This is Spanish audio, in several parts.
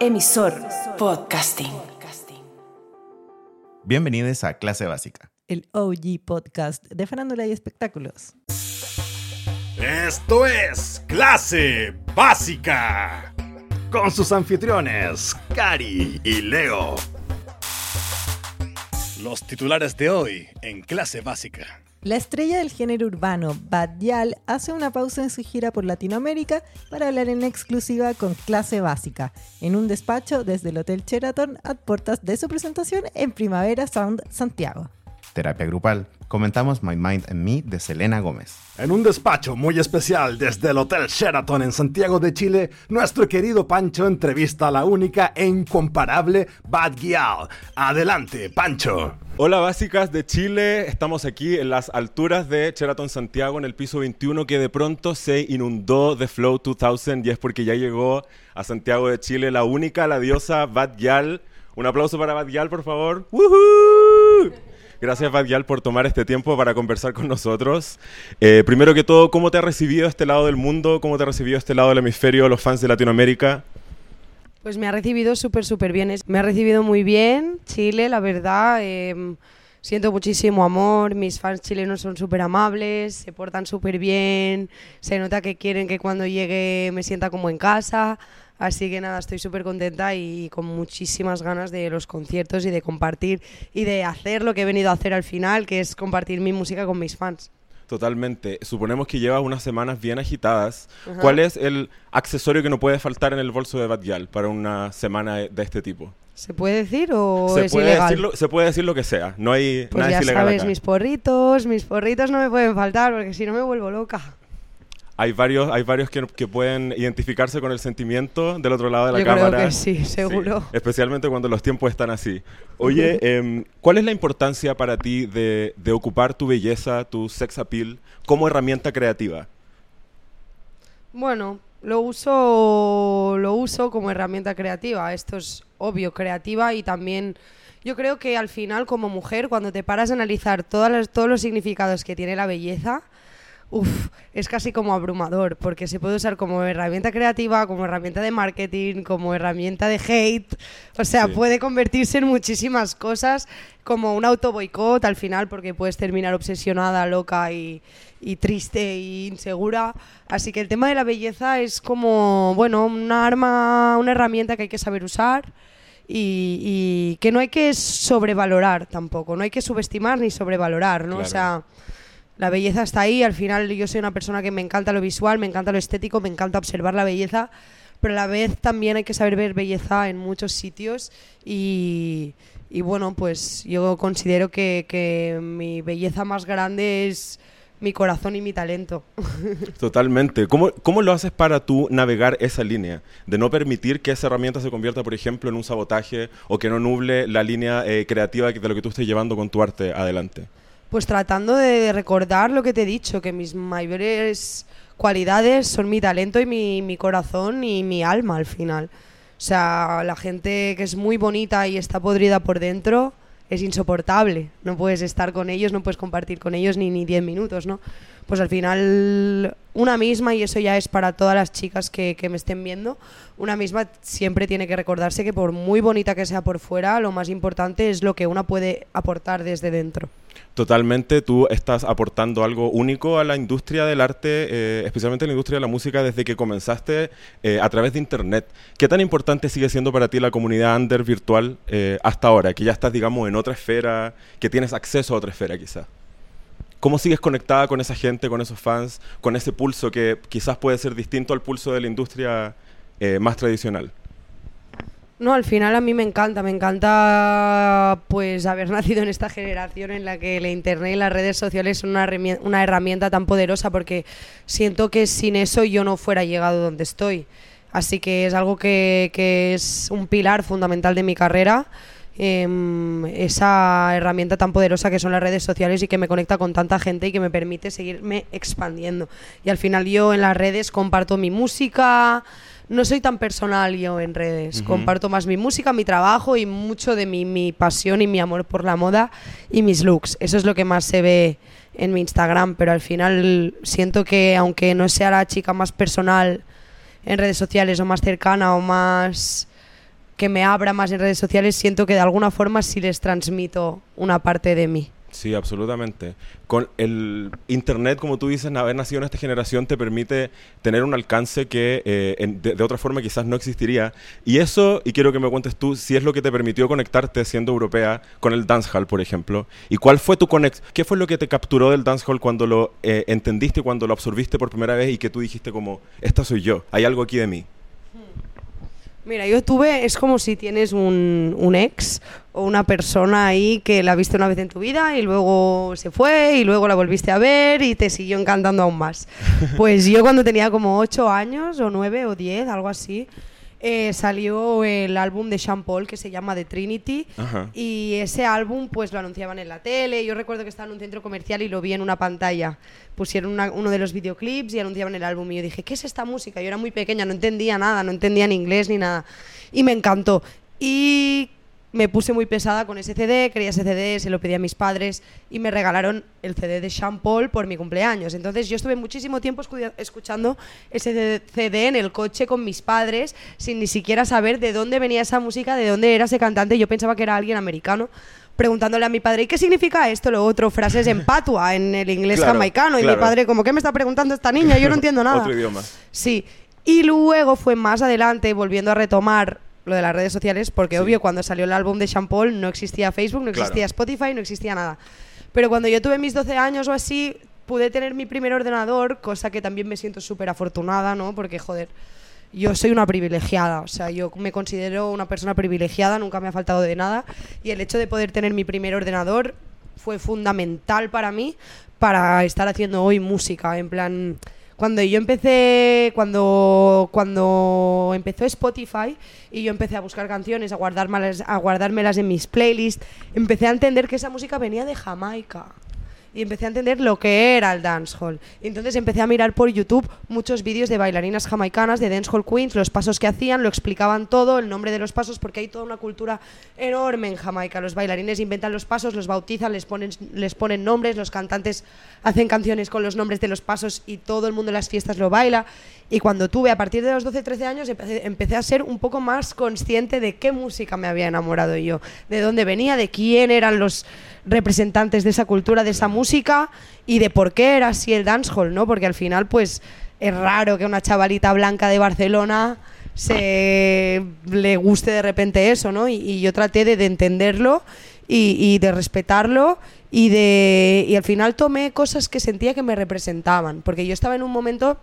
Emisor Podcasting. Bienvenidos a Clase Básica. el OG podcast de farándula y espectáculos. Esto es Clase Básica. Con sus anfitriones, Cari y Leo. Los titulares de hoy en Clase Básica. La estrella del género urbano, Bad Yal, hace una pausa en su gira por Latinoamérica para hablar en exclusiva con Clase Básica, en un despacho desde el Hotel Sheraton a puertas de su presentación en Primavera Sound Santiago. Terapia grupal. Comentamos My Mind and Me de Selena Gómez. En un despacho muy especial desde el Hotel Sheraton en Santiago de Chile, nuestro querido Pancho entrevista a la única e incomparable Bad Gyal. Adelante, Pancho. Hola básicas de Chile, estamos aquí en las alturas de Sheraton Santiago en el piso 21 que de pronto se inundó de Flow 2000 y es porque ya llegó a Santiago de Chile la única, la diosa Bad. Un aplauso para Bad por favor. ¡Woohoo! Gracias Bad por tomar este tiempo para conversar con nosotros. Eh, primero que todo, ¿cómo te ha recibido este lado del mundo? ¿Cómo te ha recibido este lado del hemisferio los fans de Latinoamérica? Pues me ha recibido súper, súper bien. Me ha recibido muy bien Chile, la verdad. eh, siento muchísimo amor. Mis fans chilenos son súper amables, se portan súper bien. Se nota que quieren que cuando llegue me sienta como en casa. Así que nada, estoy súper contenta y con muchísimas ganas de los conciertos y de compartir y de hacer lo que he venido a hacer al final, que es compartir mi música con mis fans. Totalmente. Suponemos que llevas unas semanas bien agitadas. Ajá. ¿Cuál es el accesorio que no puede faltar en el bolso de Bad Gyal para una semana de este tipo? ¿Se puede decir o se, es puede ilegal? decir lo, se puede decir lo que sea. No hay Pues nada ya es ilegal sabes, acá. mis porritos, mis porritos no me pueden faltar porque si no me vuelvo loca. Hay varios, hay varios que, que pueden identificarse con el sentimiento del otro lado de la Yo creo cámara. que sí, seguro. especialmente cuando los tiempos están así. Oye, em, ¿cuál es la importancia para ti de, de ocupar tu belleza, tu sex appeal, como herramienta creativa? Bueno, lo uso, lo uso como herramienta creativa. Esto es obvio, creativa y también yo creo que al final como mujer cuando te paras a analizar todas las- todos los significados que tiene la belleza, uf, es casi como abrumador porque se puede usar como herramienta creativa, como herramienta de marketing, como herramienta de hate. O sea, Sí. puede convertirse en muchísimas cosas como un auto boicot al final porque puedes terminar obsesionada, loca y, y triste e insegura. Así que el tema de la belleza es como, bueno, una arma, una herramienta que hay que saber usar y, y que no hay que sobrevalorar tampoco, no hay que subestimar ni sobrevalorar, ¿no? Claro. O sea, la belleza está ahí, al final yo soy una persona que me encanta lo visual, me encanta lo estético, me encanta observar la belleza, pero a la vez también hay que saber ver belleza en muchos sitios y, y bueno, pues yo considero que, que mi belleza más grande es mi corazón y mi talento. Totalmente. ¿Cómo, ¿Cómo lo haces para tú navegar esa línea? De no permitir que esa herramienta se convierta, por ejemplo, en un sabotaje o que no nuble la línea eh, creativa de lo que tú estés llevando con tu arte adelante. Pues tratando de recordar lo que te he dicho, que mis mayores cualidades son mi talento y mi, mi corazón y mi alma al final. O sea, la gente que es muy bonita y está podrida por dentro es insoportable. No puedes estar con ellos, no puedes compartir con ellos ni ni 10 minutos, ¿no? Pues al final una misma, y eso ya es para todas las chicas que, que me estén viendo, una misma siempre tiene que recordarse que por muy bonita que sea por fuera, lo más importante es lo que una puede aportar desde dentro. Totalmente, tú estás aportando algo único a la industria del arte, eh, especialmente a la industria de la música, desde que comenzaste eh, a través de Internet. ¿Qué tan importante sigue siendo para ti la comunidad under virtual eh, hasta ahora? Que ya estás, digamos, en otra esfera, que tienes acceso a otra esfera quizás. ¿Cómo sigues conectada con esa gente, con esos fans, con ese pulso que quizás puede ser distinto al pulso de la industria eh, más tradicional? No, al final a mí me encanta, me encanta pues haber nacido en esta generación en la que la internet y las redes sociales son una, una herramienta tan poderosa porque siento que sin eso yo no fuera llegado donde estoy. Así que es algo que, que es un pilar fundamental de mi carrera, em, esa herramienta tan poderosa que son las redes sociales y que me conecta con tanta gente y que me permite seguirme expandiendo. Y al final yo en las redes comparto mi música, no soy tan personal yo en redes. Comparto más mi música, mi trabajo y mucho de mi, mi pasión y mi amor por la moda y mis looks. Eso es lo que más se ve en mi Instagram, pero al final siento que aunque no sea la chica más personal en redes sociales o más cercana o más que me abra más en redes sociales, siento que de alguna forma sí les transmito una parte de mí. Sí, absolutamente. Con el Internet, como tú dices, haber nacido en esta generación te permite tener un alcance que eh, en- de, de otra forma quizás no existiría. Y eso, y quiero que me cuentes tú, si es lo que te permitió conectarte siendo europea con el dancehall, por ejemplo. ¿Y cuál fue tu conex? ¿Qué fue lo que te capturó del dancehall cuando lo eh, entendiste, cuando lo absorbiste por primera vez y que tú dijiste como, esta soy yo, hay algo aquí de mí? Mira, yo tuve, es como si tienes un, un ex o una persona ahí que la viste una vez en tu vida y luego se fue y luego la volviste a ver y te siguió encantando aún más. Pues yo cuando tenía como 8 años o 9 o 10, algo así, eh, salió el álbum de Sean Paul que se llama The Trinity Ajá. y ese álbum pues lo anunciaban en la tele. Yo recuerdo que estaba en un centro comercial y lo vi en una pantalla. Pusieron una- uno de los videoclips y anunciaban el álbum. Y yo dije, ¿qué es esta música? Yo era muy pequeña, no entendía nada, no entendía en inglés ni nada. Y me encantó. Y me puse muy pesada con ese CD, quería ese CD, se lo pedí a mis padres y me regalaron el CD de Sean Paul por mi cumpleaños. Entonces yo estuve muchísimo tiempo escu- escuchando ese CD en el coche con mis padres sin ni siquiera saber de dónde venía esa música, de dónde era ese cantante. Yo pensaba que era alguien americano. Preguntándole a mi padre, ¿y qué significa esto? Lo otro, frases en patua, en el inglés Claro, jamaicano. Y claro. mi padre, como, ¿qué me está preguntando esta niña? Yo no entiendo nada. Otro idioma. Sí. Y luego fue más adelante, volviendo a retomar lo de las redes sociales, porque Sí. obvio, cuando salió el álbum de Sean Paul no existía Facebook, no Claro. existía Spotify, no existía nada. Pero cuando yo tuve mis 12 años o así, pude tener mi primer ordenador, cosa que también me siento súper afortunada, ¿no? Porque, joder, yo soy una privilegiada, o sea, yo me considero una persona privilegiada, nunca me ha faltado de nada, y el hecho de poder tener mi primer ordenador fue fundamental para mí para estar haciendo hoy música, en plan... Cuando yo empecé, cuando, cuando empezó Spotify y yo empecé a buscar canciones, a guardármelas, a guardármelas en mis playlists, empecé a entender que esa música venía de Jamaica y empecé a entender lo que era el dancehall. Y entonces empecé a mirar por YouTube muchos vídeos de bailarinas jamaicanas, de dancehall queens, los pasos que hacían, lo explicaban todo, el nombre de los pasos, porque hay toda una cultura enorme en Jamaica. Los bailarines inventan los pasos, los bautizan, les ponen, les ponen nombres, los cantantes hacen canciones con los nombres de los pasos y todo el mundo en las fiestas lo baila. Y cuando tuve, a partir de los 12-13 años, empecé, a ser un poco más consciente de qué música me había enamorado yo, de dónde venía, de quién eran los representantes de esa cultura, de esa música y de por qué era así el dancehall, ¿no? Porque al final, pues, es raro que una chavalita blanca de Barcelona se le guste de repente eso, ¿no? Y, yo traté de, de entenderlo y, y de respetarlo y de y al final tomé cosas que sentía que me representaban, porque yo estaba en un momento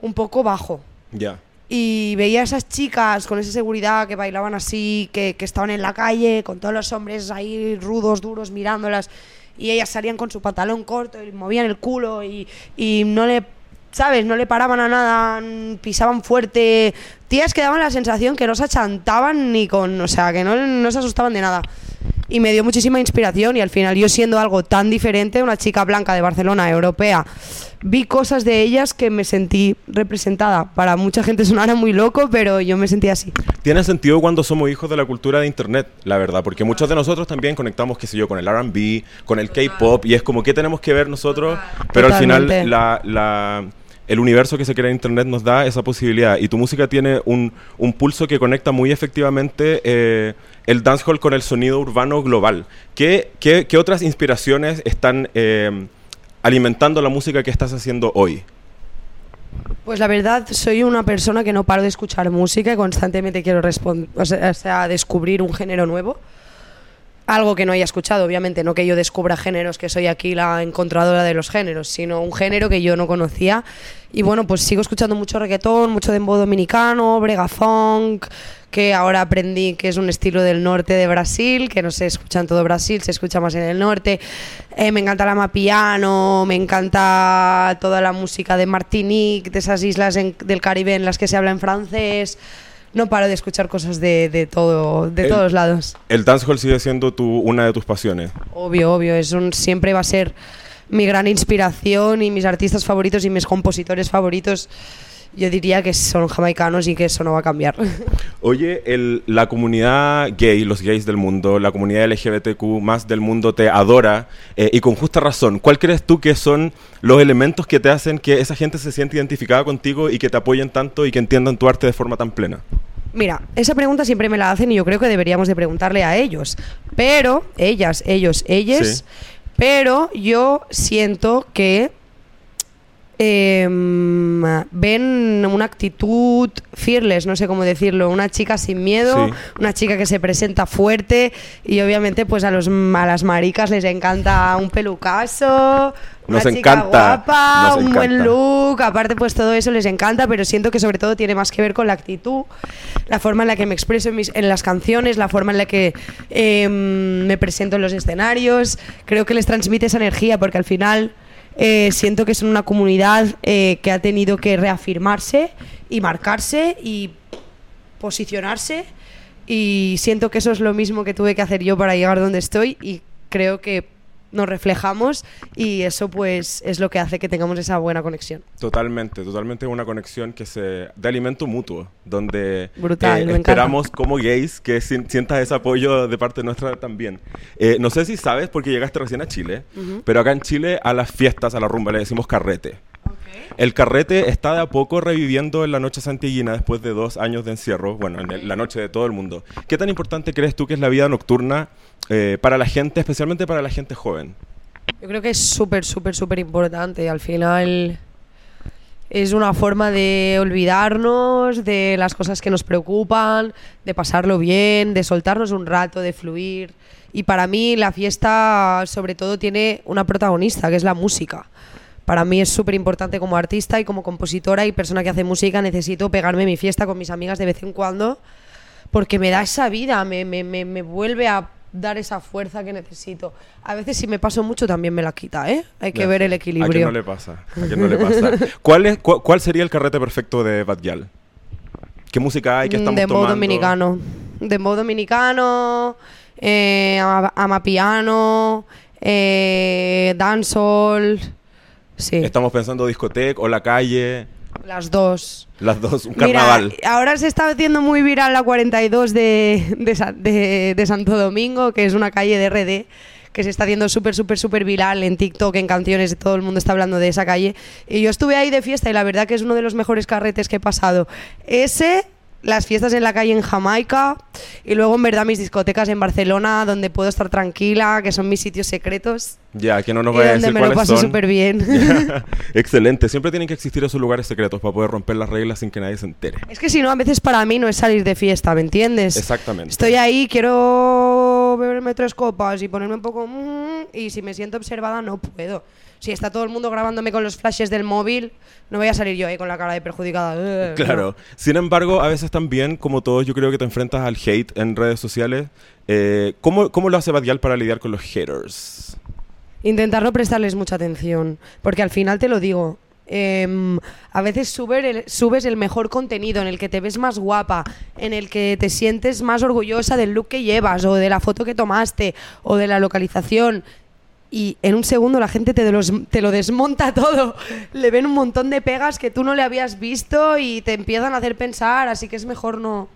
un poco bajo Ya. y veía a esas chicas con esa seguridad que bailaban así, que, que estaban en la calle, con todos los hombres ahí rudos, duros, mirándolas, y ellas salían con su pantalón corto y movían el culo y, y no le, ¿sabes? No le paraban a nada, pisaban fuerte. Tías que daban la sensación que no se achantaban ni con, o sea, que no, no se asustaban de nada. Y me dio muchísima inspiración y al final yo siendo algo tan diferente, una chica blanca de Barcelona, europea, vi cosas de ellas que me sentí representada. Para mucha gente sonara muy loco, pero yo me sentí así. Tiene sentido cuando somos hijos de la cultura de internet, la verdad, porque muchos de nosotros también conectamos, qué sé yo, con el R&B, con el K-pop, y es como, ¿qué tenemos que ver nosotros? Pero al final, Totalmente. la, la- el universo que se crea en internet nos da esa posibilidad, y tu música tiene un, un pulso que conecta muy efectivamente eh, el dancehall con el sonido urbano global. ¿Qué, qué- qué otras inspiraciones están eh, alimentando la música que estás haciendo hoy? Pues la verdad, soy una persona que no paro de escuchar música y constantemente quiero o descubrir un género nuevo. Algo que no haya escuchado, obviamente, no que yo descubra géneros, que soy aquí la encontradora de los géneros, sino un género que yo no conocía. Y bueno, pues sigo escuchando mucho reggaetón, mucho dembow dominicano, brega funk, que ahora aprendí que es un estilo del norte de Brasil, que no se escucha en todo Brasil, se escucha más en el norte. Eh, me encanta la mapiano, me encanta toda la música de Martinique, de esas islas del Caribe en las que se habla en francés. No paro de escuchar cosas de, de todo, de El- todos lados. El dancehall sigue siendo tu, una de tus pasiones. Obvio, obvio, es un, siempre va a ser mi gran inspiración y mis artistas favoritos y mis compositores favoritos. Yo diría que son jamaicanos y que eso no va a cambiar. Oye, el- la comunidad gay, los gays del mundo, la comunidad LGBTQ más del mundo te adora eh, y con justa razón. ¿Cuál crees tú que son los elementos que te hacen que esa gente se siente identificada contigo y que te apoyen tanto y que entiendan tu arte de forma tan plena? Mira, esa pregunta siempre me la hacen y yo creo que deberíamos de preguntarle a ellos. Pero, ellas, ellos, ellas. Sí. Pero yo siento que em, ven una actitud fearless, no sé cómo decirlo, una chica sin miedo, Sí. una chica que se presenta fuerte y obviamente pues a los a las maricas les encanta un pelucaso, una Nos chica encanta, guapa, nos un buen look, aparte pues todo eso les encanta, pero siento que sobre todo tiene más que ver con la actitud, la forma en la que me expreso en, mis- en las canciones, la forma en la que em, me presento en los escenarios, creo que les transmite esa energía porque al final eh, siento que son una comunidad eh, que ha tenido que reafirmarse y marcarse y posicionarse. Y siento que eso es lo mismo que tuve que hacer yo para llegar donde estoy y creo que nos reflejamos y eso pues es lo que hace que tengamos esa buena conexión. Totalmente, totalmente una conexión que se de alimento mutuo, donde Brutal, eh, encanta. esperamos como gays que sientas ese apoyo de parte nuestra también. Eh, no sé si sabes, porque llegaste recién a Chile, pero acá en Chile a las fiestas, a la rumba, le decimos carrete. El carrete está de a poco reviviendo en la noche santillina después de dos años de encierro, bueno, en la noche de todo el mundo. ¿Qué tan importante crees tú que es la vida nocturna eh, para la gente, especialmente para la gente joven? Yo creo que es súper, súper, súper importante. Al final es una forma de olvidarnos de las cosas que nos preocupan, de pasarlo bien, de soltarnos un rato, de fluir. Y para mí la fiesta sobre todo tiene una protagonista, que es la música. Para mí es súper importante como artista y como compositora y persona que hace música. Necesito pegarme mi fiesta con mis amigas de vez en cuando porque me da esa vida, me, me, me, me vuelve a dar esa fuerza que necesito. A veces si me paso mucho también me la quita, ¿eh? Hay que ver el ¿A quién equilibrio. no le pasa? ¿A quién no le pasa? ¿Cuál, es, cu- ¿Cuál sería el carrete perfecto de Bad Gyal? ¿Qué música hay? ¿Qué estamos Mm, Dembow tomando? dominicano. Dembow dominicano, eh, ama- amapiano, eh, dancehall. Sí, Estamos pensando discoteca o la calle, las dos. las dos, un Mira, carnaval. ahora se está haciendo muy viral la 42 de, de, de- de Santo Domingo, que es una calle de RD, que se está haciendo súper, súper, súper viral en TikTok, en canciones, todo el mundo está hablando de esa calle. Y yo estuve ahí de fiesta y la verdad que es uno de los mejores carretes que he pasado. Ese, las fiestas en la calle en Jamaica y luego en verdad mis discotecas en Barcelona, donde puedo estar tranquila, que son mis sitios secretos Ya, que no nos vaya a donde decir me lo paso súper bien. Excelente. Siempre tienen que existir esos lugares secretos para poder romper las reglas sin que nadie se entere. Es que si no, a veces para mí no es salir de fiesta, ¿me entiendes? Exactamente. Estoy ahí, quiero beberme tres copas y ponerme un poco... mm, y si me siento observada, no puedo. Si está todo el mundo grabándome con los flashes del móvil, no voy a salir yo ahí con la cara de perjudicada. Eh, Claro. Sin embargo, a veces también, como todos, yo creo que te enfrentas al hate en redes sociales. Eh, ¿cómo, ¿Cómo lo hace Bad Gyal para lidiar con los haters? Intentar no prestarles mucha atención, porque al final te lo digo. em, a veces sube el- subes el mejor contenido en el que te ves más guapa, en el que te sientes más orgullosa del look que llevas o de la foto que tomaste o de la localización y en un segundo la gente te, los- te lo desmonta todo. Le ven un montón de pegas que tú no le habías visto y te empiezan a hacer pensar, así que es mejor no,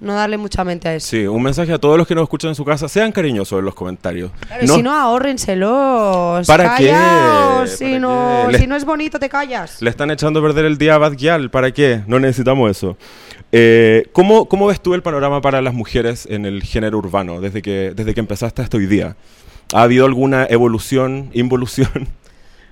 no darle mucha mente a eso. Sí, un mensaje a todos los que nos escuchan en su casa. Sean cariñosos en los comentarios. Claro, Si no, ahórrenselos. ¿Para qué? Si, ¿Para no, qué? Si no es bonito, te callas. Le están echando a perder el día a Bad Gyal. ¿Para qué? No necesitamos eso. Eh, ¿cómo, ¿Cómo ves tú el panorama para las mujeres en el género urbano desde que, desde que empezaste hasta hoy día? ¿Ha habido alguna evolución, involución?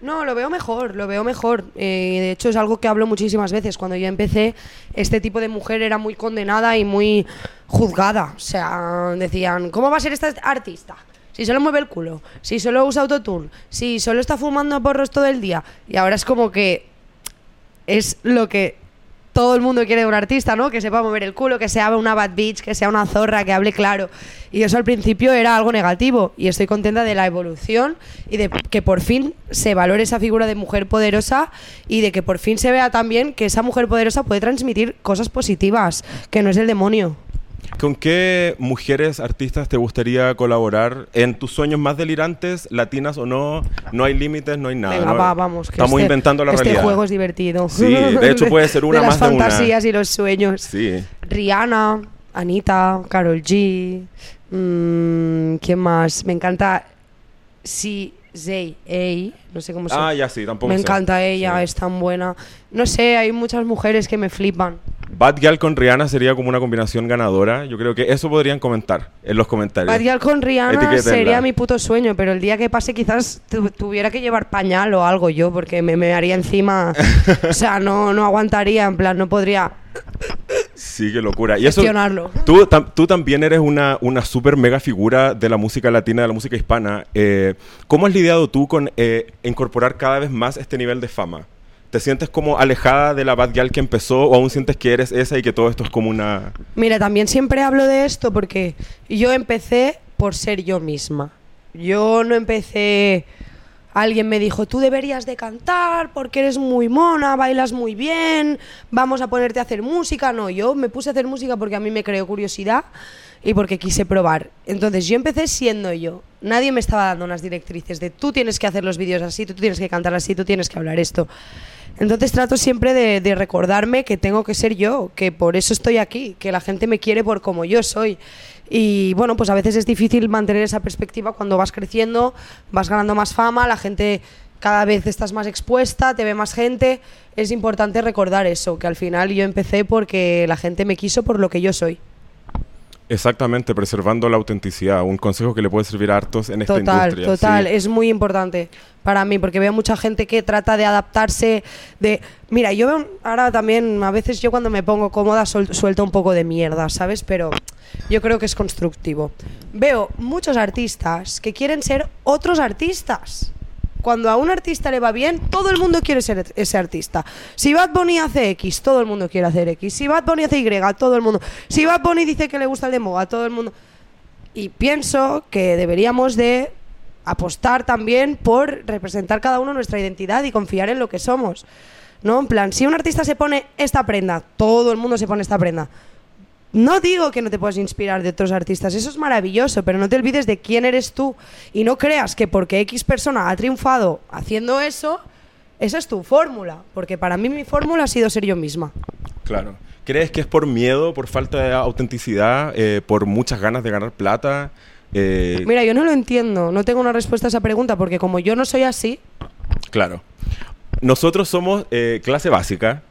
No, lo veo mejor, lo veo mejor. Eh, de hecho, es algo que hablo muchísimas veces. Cuando yo empecé, este tipo de mujer era muy condenada y muy juzgada. O sea, decían, ¿cómo va a ser esta artista? Si solo mueve el culo, si solo usa autotune, si solo está fumando porros todo el día. Y ahora es como que es lo que todo el mundo quiere un artista, ¿no? Que sepa mover el culo, que sea una bad bitch, que sea una zorra, que hable claro. Y eso al principio era algo negativo. Y estoy contenta de la evolución y de que por fin se valore esa figura de mujer poderosa y de que por fin se vea también que esa mujer poderosa puede transmitir cosas positivas, que no es el demonio. ¿Con qué mujeres artistas te gustaría colaborar en tus sueños más delirantes, latinas o no? No hay límites, no hay nada. Venga, ¿no? va, vamos. que Estamos este- inventando la este realidad. juego es divertido. Sí, de hecho puede ser una de más las de una. fantasías y los sueños. Sí. Rihanna, Anita, Carol G. mm, ¿Quién más? Me encanta. Sí, Zay, Ey, no sé cómo se Ah, ya sí, tampoco Me sé. encanta ella, Sí. es tan buena. No sé, hay muchas mujeres que me flipan. Bad con Rihanna sería como una combinación ganadora. Yo creo que eso podrían comentar en los comentarios. Bad con Rihanna sería mi puto sueño, pero el día que pase quizás tu- tuviera que llevar pañal o algo yo, porque me, me haría encima... o sea, no, no aguantaría, en plan, no podría Sí, qué locura. Y eso, tú, tam- tú también eres una, una super mega figura de la música latina, de la música hispana. Eh, ¿Cómo has lidiado tú con eh, incorporar cada vez más este nivel de fama? ¿Te sientes como alejada de la Bad Gyal que empezó o aún sientes que eres esa y que todo esto es como una... Mira, también siempre hablo de esto porque yo empecé por ser yo misma. Yo no empecé... Alguien me dijo, tú deberías de cantar porque eres muy mona, bailas muy bien, vamos a ponerte a hacer música. No, yo me puse a hacer música porque a mí me creó curiosidad y porque quise probar. Entonces yo empecé siendo yo. Nadie me estaba dando unas directrices de tú tienes que hacer los vídeos así, tú tienes que cantar así, tú tienes que hablar esto. Entonces trato siempre de, recordarme que tengo que ser yo, que por eso estoy aquí, que la gente me quiere por como yo soy. Y bueno, pues a veces es difícil mantener esa perspectiva cuando vas creciendo, vas ganando más fama, la gente cada vez estás más expuesta, te ve más gente. Es importante recordar eso, que al final yo empecé porque la gente me quiso por lo que yo soy. Exactamente, preservando la autenticidad. Un consejo que le puede servir a hartos en esta Total, industria. total, sí. es muy importante para mí porque veo mucha gente que trata de adaptarse, de... Mira, yo veo ahora también, a veces yo cuando me pongo cómoda sol- suelto un poco de mierda, ¿sabes? Pero yo creo que es constructivo. Veo muchos artistas que quieren ser otros artistas. Cuando a un artista le va bien, todo el mundo quiere ser ese artista. Si Bad Bunny hace X, todo el mundo quiere hacer X. Si Bad Bunny hace Y, todo el mundo. Si Bad Bunny dice que le gusta el demo, a todo el mundo. Y pienso que deberíamos de apostar también por representar cada uno nuestra identidad y confiar en lo que somos. ¿No? En plan, si un artista se pone esta prenda, todo el mundo se pone esta prenda. No digo que no te puedas inspirar de otros artistas, eso es maravilloso, pero no te olvides de quién eres tú y no creas que porque X persona ha triunfado haciendo eso, esa es tu fórmula, porque para mí mi fórmula ha sido ser yo misma. Claro. ¿Crees que es por miedo, por falta de autenticidad, eh, por muchas ganas de ganar plata? Eh, Mira, yo no lo entiendo, no tengo una respuesta a esa pregunta, porque como yo no soy así, Claro. Nosotros somos eh, clase básica.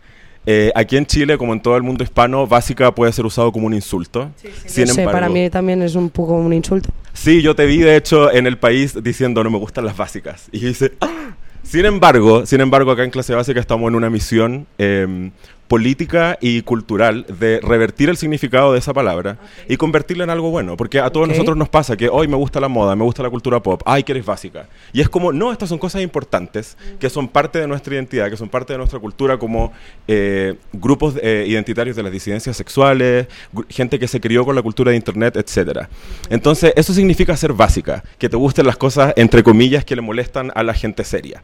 Eh, aquí en Chile, como en todo el mundo hispano, básica puede ser usado como un insulto. Sin no sé, embargo, para mí también es un poco un insulto. Sí, yo te vi de hecho en el país diciendo no me gustan las básicas. Y yo hice, "Ah". Sin embargo, sin embargo, acá en clase básica estamos en una misión eh, política y cultural de revertir el significado de esa palabra y convertirla en algo bueno. Porque a todos nosotros nos pasa que hoy me gusta la moda, me gusta la cultura pop, ay, que eres básica. Y es como, no, estas son cosas importantes que son parte de nuestra identidad, que son parte de nuestra cultura como eh, grupos eh, identitarios de las disidencias sexuales, gente que se crió con la cultura de internet, etcétera. Entonces, eso significa ser básica, que te gusten las cosas, entre comillas, que le molestan a la gente seria.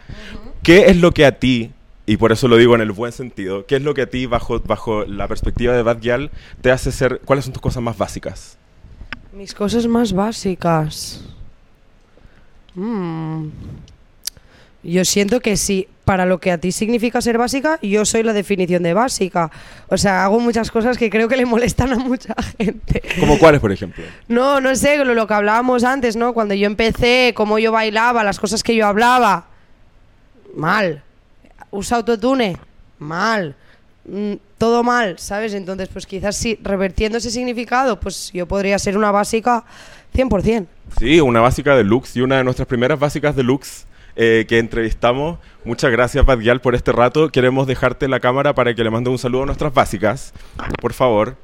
¿Qué es lo que a ti, y por eso lo digo en el buen sentido, qué es lo que a ti, bajo, bajo la perspectiva de Bad Gyal, te hace ser, cuáles son tus cosas más básicas? Mis cosas más básicas. Mm. Yo siento que sí, para lo que a ti significa ser básica, yo soy la definición de básica. O sea, hago muchas cosas que creo que le molestan a mucha gente. ¿Como cuáles, por ejemplo? No, no sé, lo, lo que hablábamos antes, ¿no? Cuando yo empecé, cómo yo bailaba, las cosas que yo hablaba. Mal. Usa autotune. Mal. Mm, todo mal, ¿sabes? Entonces, pues quizás sí, revertiendo ese significado, pues yo podría ser una básica 100%. Sí, una básica deluxe y una de nuestras primeras básicas deluxe eh, que entrevistamos. Muchas gracias, Bad Gyal, por este rato. Queremos dejarte la cámara para que le mande un saludo a nuestras básicas, por favor.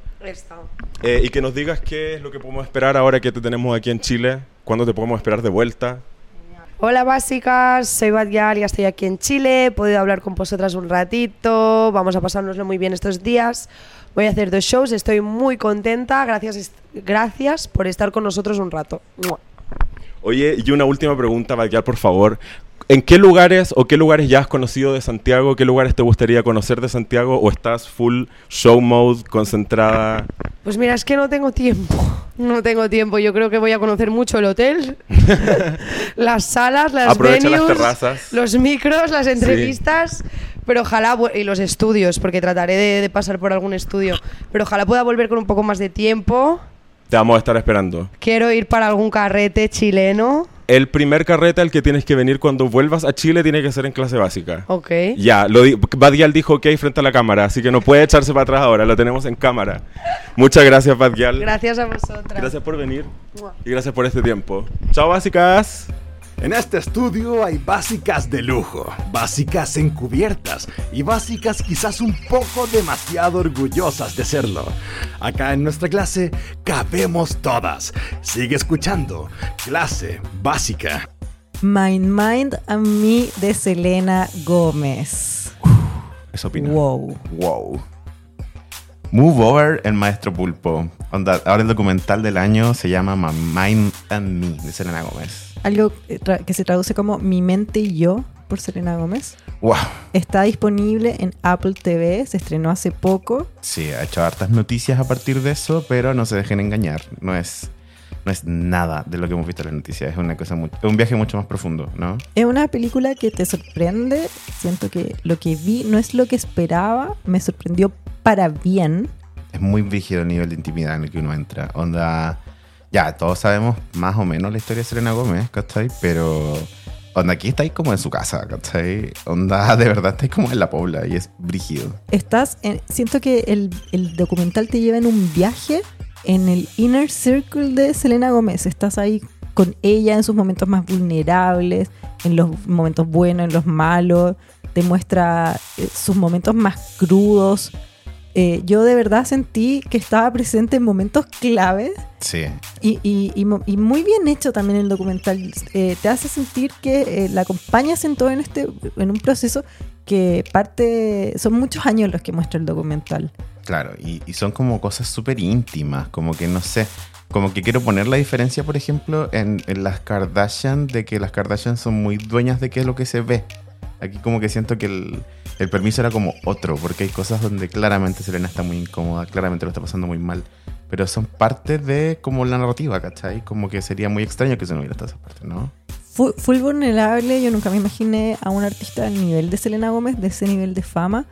Eh, y que nos digas qué es lo que podemos esperar ahora que te tenemos aquí en Chile. ¿Cuándo te podemos esperar de vuelta? Hola básicas, soy Badial y estoy aquí en Chile. He podido hablar con vosotras un ratito. Vamos a pasárnoslo muy bien estos días. Voy a hacer dos shows, estoy muy contenta. Gracias, gracias por estar con nosotros un rato. Oye, y una última pregunta, Bad Gyal, por favor. ¿En qué lugares o qué lugares ya has conocido de Santiago? ¿Qué lugares te gustaría conocer de Santiago? ¿O estás full show mode, concentrada? Pues mira, es que no tengo tiempo. No tengo tiempo. Yo creo que voy a conocer mucho el hotel, las salas, las Aprovecha las terrazas. los micros, las entrevistas. Pero ojalá, y los estudios, porque trataré de, de pasar por algún estudio. Pero ojalá pueda volver con un poco más de tiempo. Te vamos a estar esperando. Quiero ir para algún carrete chileno. El primer carrete al que tienes que venir cuando vuelvas a Chile tiene que ser en clase básica. Ok. Ya, lo di- Badial dijo ok frente a la cámara, así que no puede echarse para atrás ahora, lo tenemos en cámara. Muchas gracias, Badial. Gracias a vosotras. Gracias por venir y gracias por este tiempo. Chao, básicas. En este estudio hay básicas de lujo, básicas encubiertas y básicas quizás un poco demasiado orgullosas de serlo. Acá en nuestra clase cabemos todas. Sigue escuchando. Clase básica. Mind Mind a mí de Selena Gómez. Eso. Wow. Wow. Move Over, el maestro pulpo. Onda, ahora el documental del año se llama My Mind and Me, de Selena Gómez. Algo eh, que se traduce como Mi mente y yo por Selena Gómez. Wow. Está disponible en Apple TV, se estrenó hace poco. Sí, ha hecho hartas noticias a partir de eso, pero no se dejen engañar. No es, no es nada de lo que hemos visto en las noticias. Es una cosa un viaje mucho más profundo, ¿no? Es una película que te sorprende. Siento que lo que vi no es lo que esperaba. Me sorprendió para bien. Es muy rígido el nivel de intimidad en el que uno entra. Onda, ya, todos sabemos más o menos la historia de Selena Gómez, ¿cachai? Pero, onda, aquí estáis como en su casa, ¿cachai? Onda, de verdad estáis como en la pobla y es brígido. Estás en- siento que el, el documental te lleva en un viaje en el inner circle de Selena Gómez. Estás ahí con ella en sus momentos más vulnerables, en los momentos buenos, en los malos. Te muestra eh, sus momentos más crudos. Eh, yo de verdad sentí que estaba presente en momentos claves Sí, y, y- y muy bien hecho también el documental. Eh, te hace sentir que eh, la acompañas en todo en este, en un proceso que parte, son muchos años los que muestra el documental. claro. Y, y son como cosas súper íntimas, como que no sé. Como que quiero poner la diferencia, por ejemplo, en, en las Kardashian, de que las Kardashian son muy dueñas de qué es lo que se ve. Aquí como que siento que el, el permiso era como otro, porque hay cosas donde claramente Selena está muy incómoda, claramente lo está pasando muy mal, pero son parte de como la narrativa, ¿cachai? Como que sería muy extraño que se no hubiera estado esa parte, ¿no? Fu- Full vulnerable, yo nunca me imaginé a un artista del nivel de Selena Gómez, de ese nivel de fama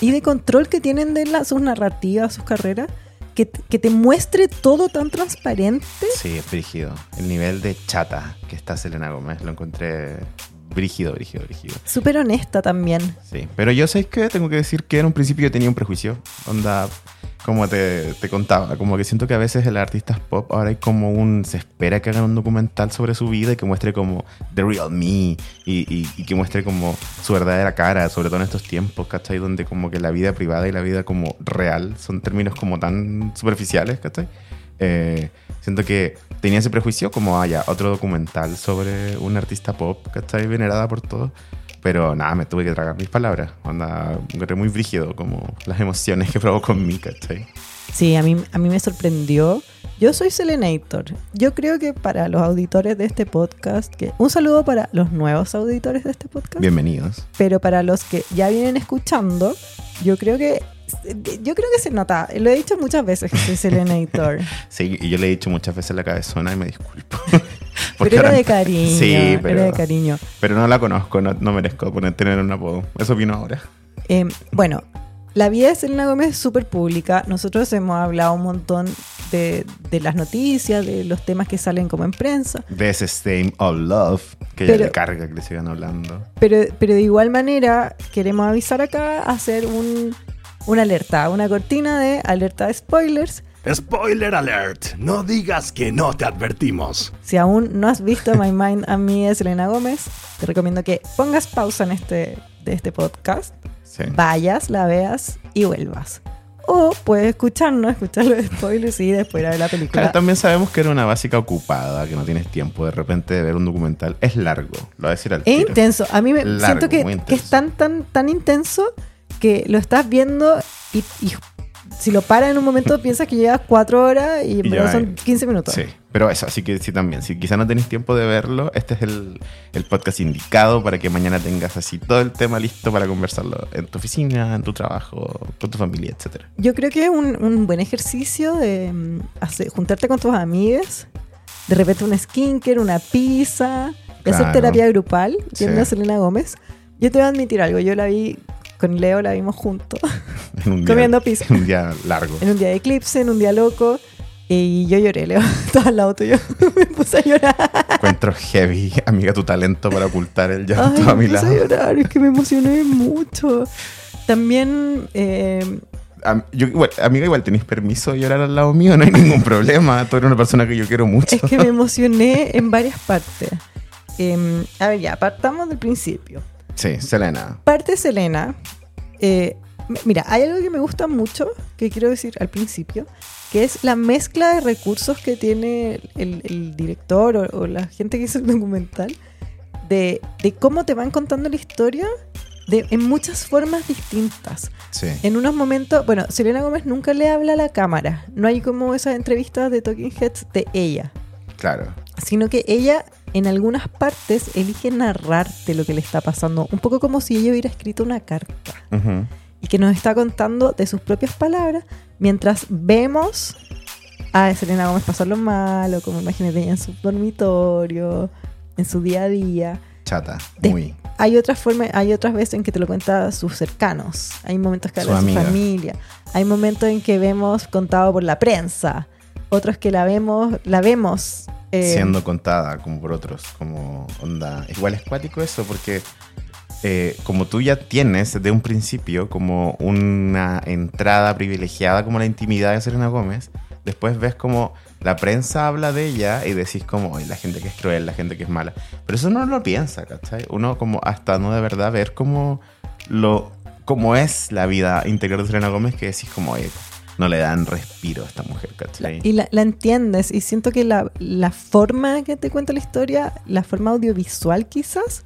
y de control que tienen de la- sus narrativas, sus carreras, que, que te muestre todo tan transparente. Sí, es brígido. El nivel de chata que está Selena Gómez lo encontré brígido, brígido, brígido. Súper honesta también. Sí, pero yo sé que tengo que decir que en un principio yo tenía un prejuicio. Onda, como te, te contaba, como que siento que a veces en las artistas pop ahora hay como un. Se espera que hagan un documental sobre su vida y que muestre como The Real Me y, y- y que muestre como su verdadera cara, sobre todo en estos tiempos, ¿cachai? Donde como que la vida privada y la vida como real son términos como tan superficiales, ¿cachai? Eh, siento que tenía ese prejuicio como haya otro documental sobre una artista pop, ¿cachai? Venerada por todos. Pero nada, me tuve que tragar mis palabras. Onda, encontré muy brígido como las emociones que provocó en mí, ¿cachai? Sí, a mí, a mí me sorprendió. Yo soy Selenator. Yo creo que para los auditores de este podcast, que un saludo para los nuevos auditores de este podcast, Bienvenidos. pero para los que ya vienen escuchando, yo creo que yo creo que se nota. Lo he dicho muchas veces que soy Selenator. Sí, y yo le he dicho muchas veces la cabezona y me disculpo. pero era de cariño. Sí, pero, Era de cariño. pero no la conozco, no, no merezco poner, tener un apodo. Eso vino ahora. Eh, bueno, la vida de Selena Gómez es súper pública. Nosotros hemos hablado un montón de, de las noticias, de los temas que salen como en prensa. De ese Same All Love, que ya Pero- le carga que le sigan hablando. Pero, pero de igual manera, queremos avisar acá, hacer un, una alerta, una cortina de alerta de spoilers. Spoiler alert. No digas que no te advertimos. Si aún no has visto My Mind a mí de Selena Gómez, te recomiendo que pongas pausa en este, de este podcast, Sí. vayas, la veas y vuelvas. O puedes escucharnos, escuchar los spoilers y después ir a ver la película. Claro, también sabemos que era una básica ocupada, que no tienes tiempo de repente de ver un documental. Es largo, lo voy a decir al Es tiro. intenso. A mí me Largo, siento que, que es tan, tan, tan intenso que lo estás viendo y, y si lo paras en un momento piensas que llevas cuatro horas y Y ya son hay- 15 minutos. Sí, pero eso, así que sí también. Si quizá no tenéis tiempo de verlo, este es el, el podcast indicado para que mañana tengas así todo el tema listo para conversarlo en tu oficina, en tu trabajo, con tu familia, etcétera. Yo creo que es un, un buen ejercicio de mm, hacer- juntarte con tus amigas, de repente un skincare, una pizza, de hacer Claro. terapia grupal, viendo Sí. a Selena Gómez. Yo te voy a admitir algo, yo la vi con Leo, la vimos juntos, comiendo pizza. en un día largo. en un día de eclipse, en un día loco. Y yo lloré, Leo. Estaba al lado tuyo. me puse a llorar. Encuentro heavy, amiga, tu talento para ocultar el Ay, llanto a mi me puse lado. a llorar. Es que me emocioné mucho. También eh, yo, igual, amiga, igual tenéis permiso de llorar al lado mío, no hay ningún problema. Tú eres una persona que yo quiero mucho. es que me emocioné en varias partes. Em, a ver, ya, partamos del principio. Sí, Selena. Parte Selena. eh, mira, hay algo que me gusta mucho, que quiero decir al principio, que es la mezcla de recursos que tiene el, el director o, o la gente que hizo el documental, de, de cómo te van contando la historia de, en muchas formas distintas. Sí. En unos momentos, bueno, Selena Gómez nunca le habla a la cámara. No hay como esas entrevistas de Talking Heads de ella, Claro. sino que ella en algunas partes elige narrarte lo que le está pasando, un poco como si ella hubiera escrito una carta Ujú. y que nos está contando de sus propias palabras mientras vemos a Selena Gómez pasarlo mal o como imagínate ella en su dormitorio, en su día a día. Chata. De- Muy. Hay otras formas, hay otras veces en que te lo cuenta sus cercanos. Hay momentos que habla de su familia. Hay momentos en que vemos contado por la prensa. Otros que la vemos, la vemos eh, siendo contada como por otros, como onda. Igual es cuático eso, porque eh, como tú ya tienes de un principio como una entrada privilegiada como la intimidad de Selena Gómez, después ves como la prensa habla de ella y decís como, "Ay, la gente que es cruel, la gente que es mala. Pero eso no lo piensa, ¿cachai? Uno como hasta no de verdad ver como lo como es la vida interior de Selena Gómez que decís como, oye, no le dan respiro a esta mujer, ¿cachai? y la, la entiendes. Y siento que la, la forma que te cuenta la historia, la forma audiovisual quizás,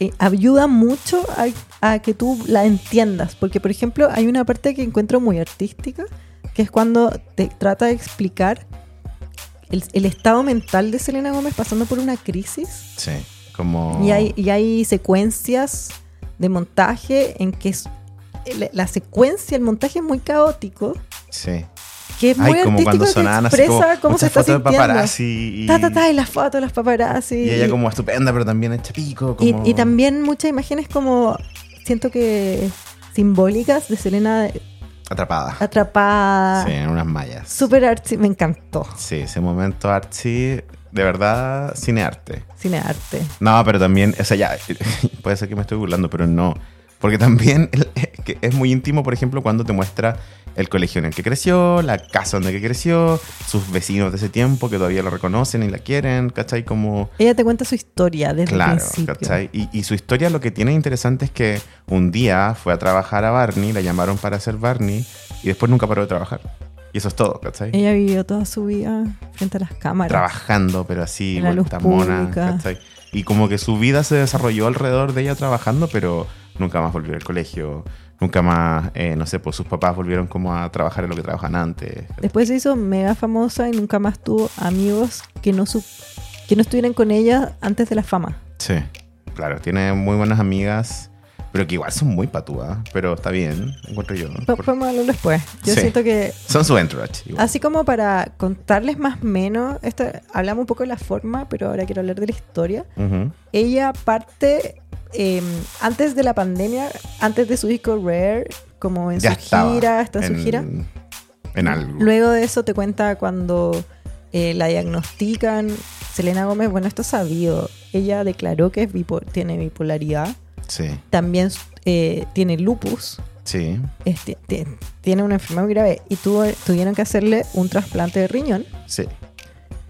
eh, ayuda mucho a, a que tú la entiendas. Porque, por ejemplo, hay una parte que encuentro muy artística, que es cuando te trata de explicar el, el estado mental de Selena Gómez pasando por una crisis. Sí, como... Y, hay, y hay secuencias de montaje en que la, la secuencia, el montaje es muy caótico, Sí. que es muy Ay, como artístico cuando sonaban así como cómo se está fotos de paparazzi y, Ta, ta, ta, y las fotos, los paparazzi. y ella como estupenda, pero también hecha pico. y, y también muchas imágenes como, siento que simbólicas de Selena Atrapada. atrapada. Sí, en unas mallas. Super artsy, me encantó. Sí, ese momento artsy, de verdad, cinearte. Cinearte. No, pero también, o sea, ya, puede ser que me estoy burlando, pero no. Porque también que es muy íntimo, por ejemplo, cuando te muestra el colegio en el que creció, la casa donde que creció, sus vecinos de ese tiempo que todavía lo reconocen y la quieren, ¿cachai? Como... Ella te cuenta su historia desde Claro, el principio. ¿cachai? Y, y su historia lo que tiene interesante es que un día fue a trabajar a Barney, la llamaron para hacer Barney y después nunca paró de trabajar. Y eso es todo, ¿cachai? Ella vivió toda su vida frente a las cámaras. Trabajando, pero así, En la luz mona. ¿cachai? Y como que su vida se desarrolló alrededor de ella trabajando, pero nunca más volvió al colegio, nunca más, eh, no sé, pues sus papás volvieron como a trabajar en lo que trabajaban antes. Después se hizo mega famosa y nunca más tuvo amigos que no, su- que no estuvieran con ella antes de la fama. Sí, claro, tiene muy buenas amigas, pero que igual son muy patúas, pero está bien, encuentro yo. Por- Podemos hablarlo después. Yo Sí. siento que, Son su entourage. igual. así como para contarles más o menos, esto, hablamos un poco de la forma, pero ahora quiero hablar de la historia. Ella parte eh, antes de la pandemia, antes de su disco Rare, como en Ya su estaba gira, está en su gira. En algo. Luego de eso te cuenta cuando eh, la diagnostican. Selena Gómez, bueno, esto es sabido. Ella declaró que es bipo- tiene bipolaridad. Sí, También eh, tiene lupus. sí, este, ti- tiene una enfermedad muy grave. Y tuvo, tuvieron que hacerle un trasplante de riñón. sí.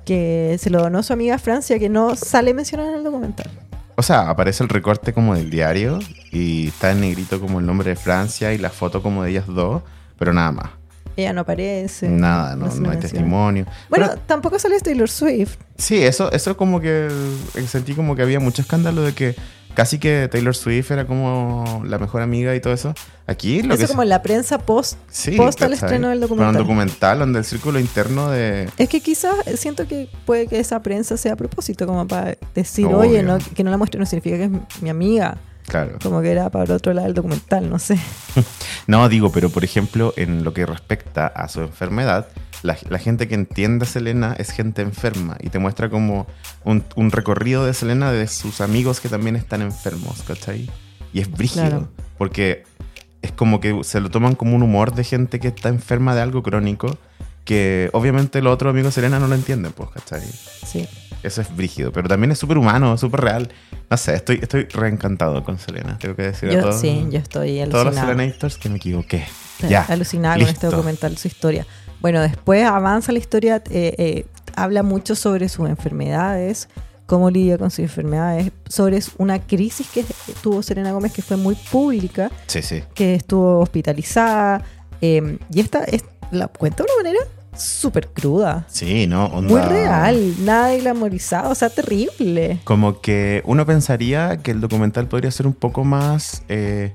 Que se lo donó su amiga Francia, que no sale mencionada en el documental. O sea, aparece el recorte como del diario y está en negrito como el nombre de Francia y la foto como de ellas dos, pero nada más. Ella no aparece. nada, no, se no hay testimonio. Bueno, Pero- tampoco sale Taylor Swift. Sí, eso, eso como que eh, sentí como que había mucho escándalo de que casi que Taylor Swift era como la mejor amiga y todo eso. Aquí lo Eso que como en la prensa post. sí, post al estreno del Pero documental. un documental donde el círculo interno de... Es que quizás siento que puede que esa prensa sea a propósito, como para decir, Obvio. oye, no, que no la muestre no significa que es mi amiga. Claro. Como que era para el otro lado del documental, no sé. No, digo, pero por ejemplo, en lo que respecta a su enfermedad, la, la gente que entiende a Selena es gente enferma y te muestra como un, un recorrido de Selena de sus amigos que también están enfermos, ¿cachai? Y es brígido, Claro. porque es como que se lo toman como un humor de gente que está enferma de algo crónico que obviamente los otros amigos de Selena no lo entienden, pues, ¿cachai? Sí. Eso es brígido, pero también es súper humano, súper real. No sé, estoy, estoy reencantado con Selena, tengo que decir a Yo, todos, sí, yo estoy todos los. Selenators que me equivoqué. Estoy Ya, alucinada con este documental, su historia. Bueno, después avanza la historia, eh, eh, habla mucho sobre sus enfermedades, cómo lidia con sus enfermedades, sobre una crisis que tuvo Serena Gómez que fue muy pública, Sí, sí. que estuvo hospitalizada. eh, y esta es, la cuenta de una manera súper cruda, Sí, ¿no? Onda- muy real, nada de glamorizado, o sea, terrible. Como que uno pensaría que el documental podría ser un poco más eh,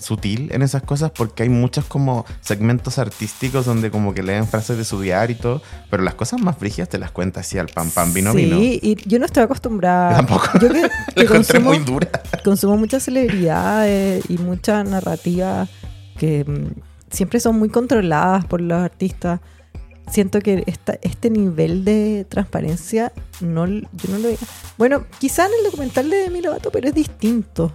sutil en esas cosas porque hay muchos como segmentos artísticos donde como que leen frases de su diario y todo, pero las cosas más frígidas te las cuenta así al pan pan vino sí, vino. y yo no estoy acostumbrada. Yo tampoco. Yo que, que consumo- muy dura. consumo muchas celebridades y mucha narrativa que mm, siempre son muy controladas por los artistas. Siento que esta, este nivel de transparencia no, yo no lo Bueno, quizá en el documental de Demi Lovato, pero es distinto.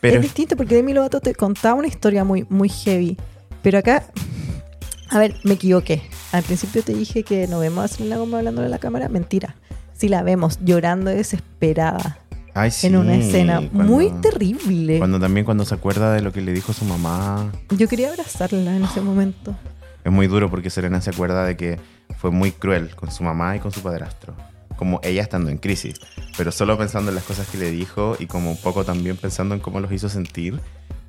Pero es distinto porque Demi Lovato te contaba una historia muy, muy heavy. Pero acá, a ver, me equivoqué. Al principio te dije que no vemos a Selena Gomez hablando en la cámara. Mentira. Sí la vemos llorando desesperada Ay, sí, en una escena cuando- muy terrible. Cuando también cuando se acuerda de lo que le dijo su mamá, Yo quería abrazarla en ese momento. es muy duro porque Serena se acuerda de que fue muy cruel con su mamá y con su padrastro. Como ella estando en crisis, pero solo pensando en las cosas que le dijo y como un poco también pensando en cómo los hizo sentir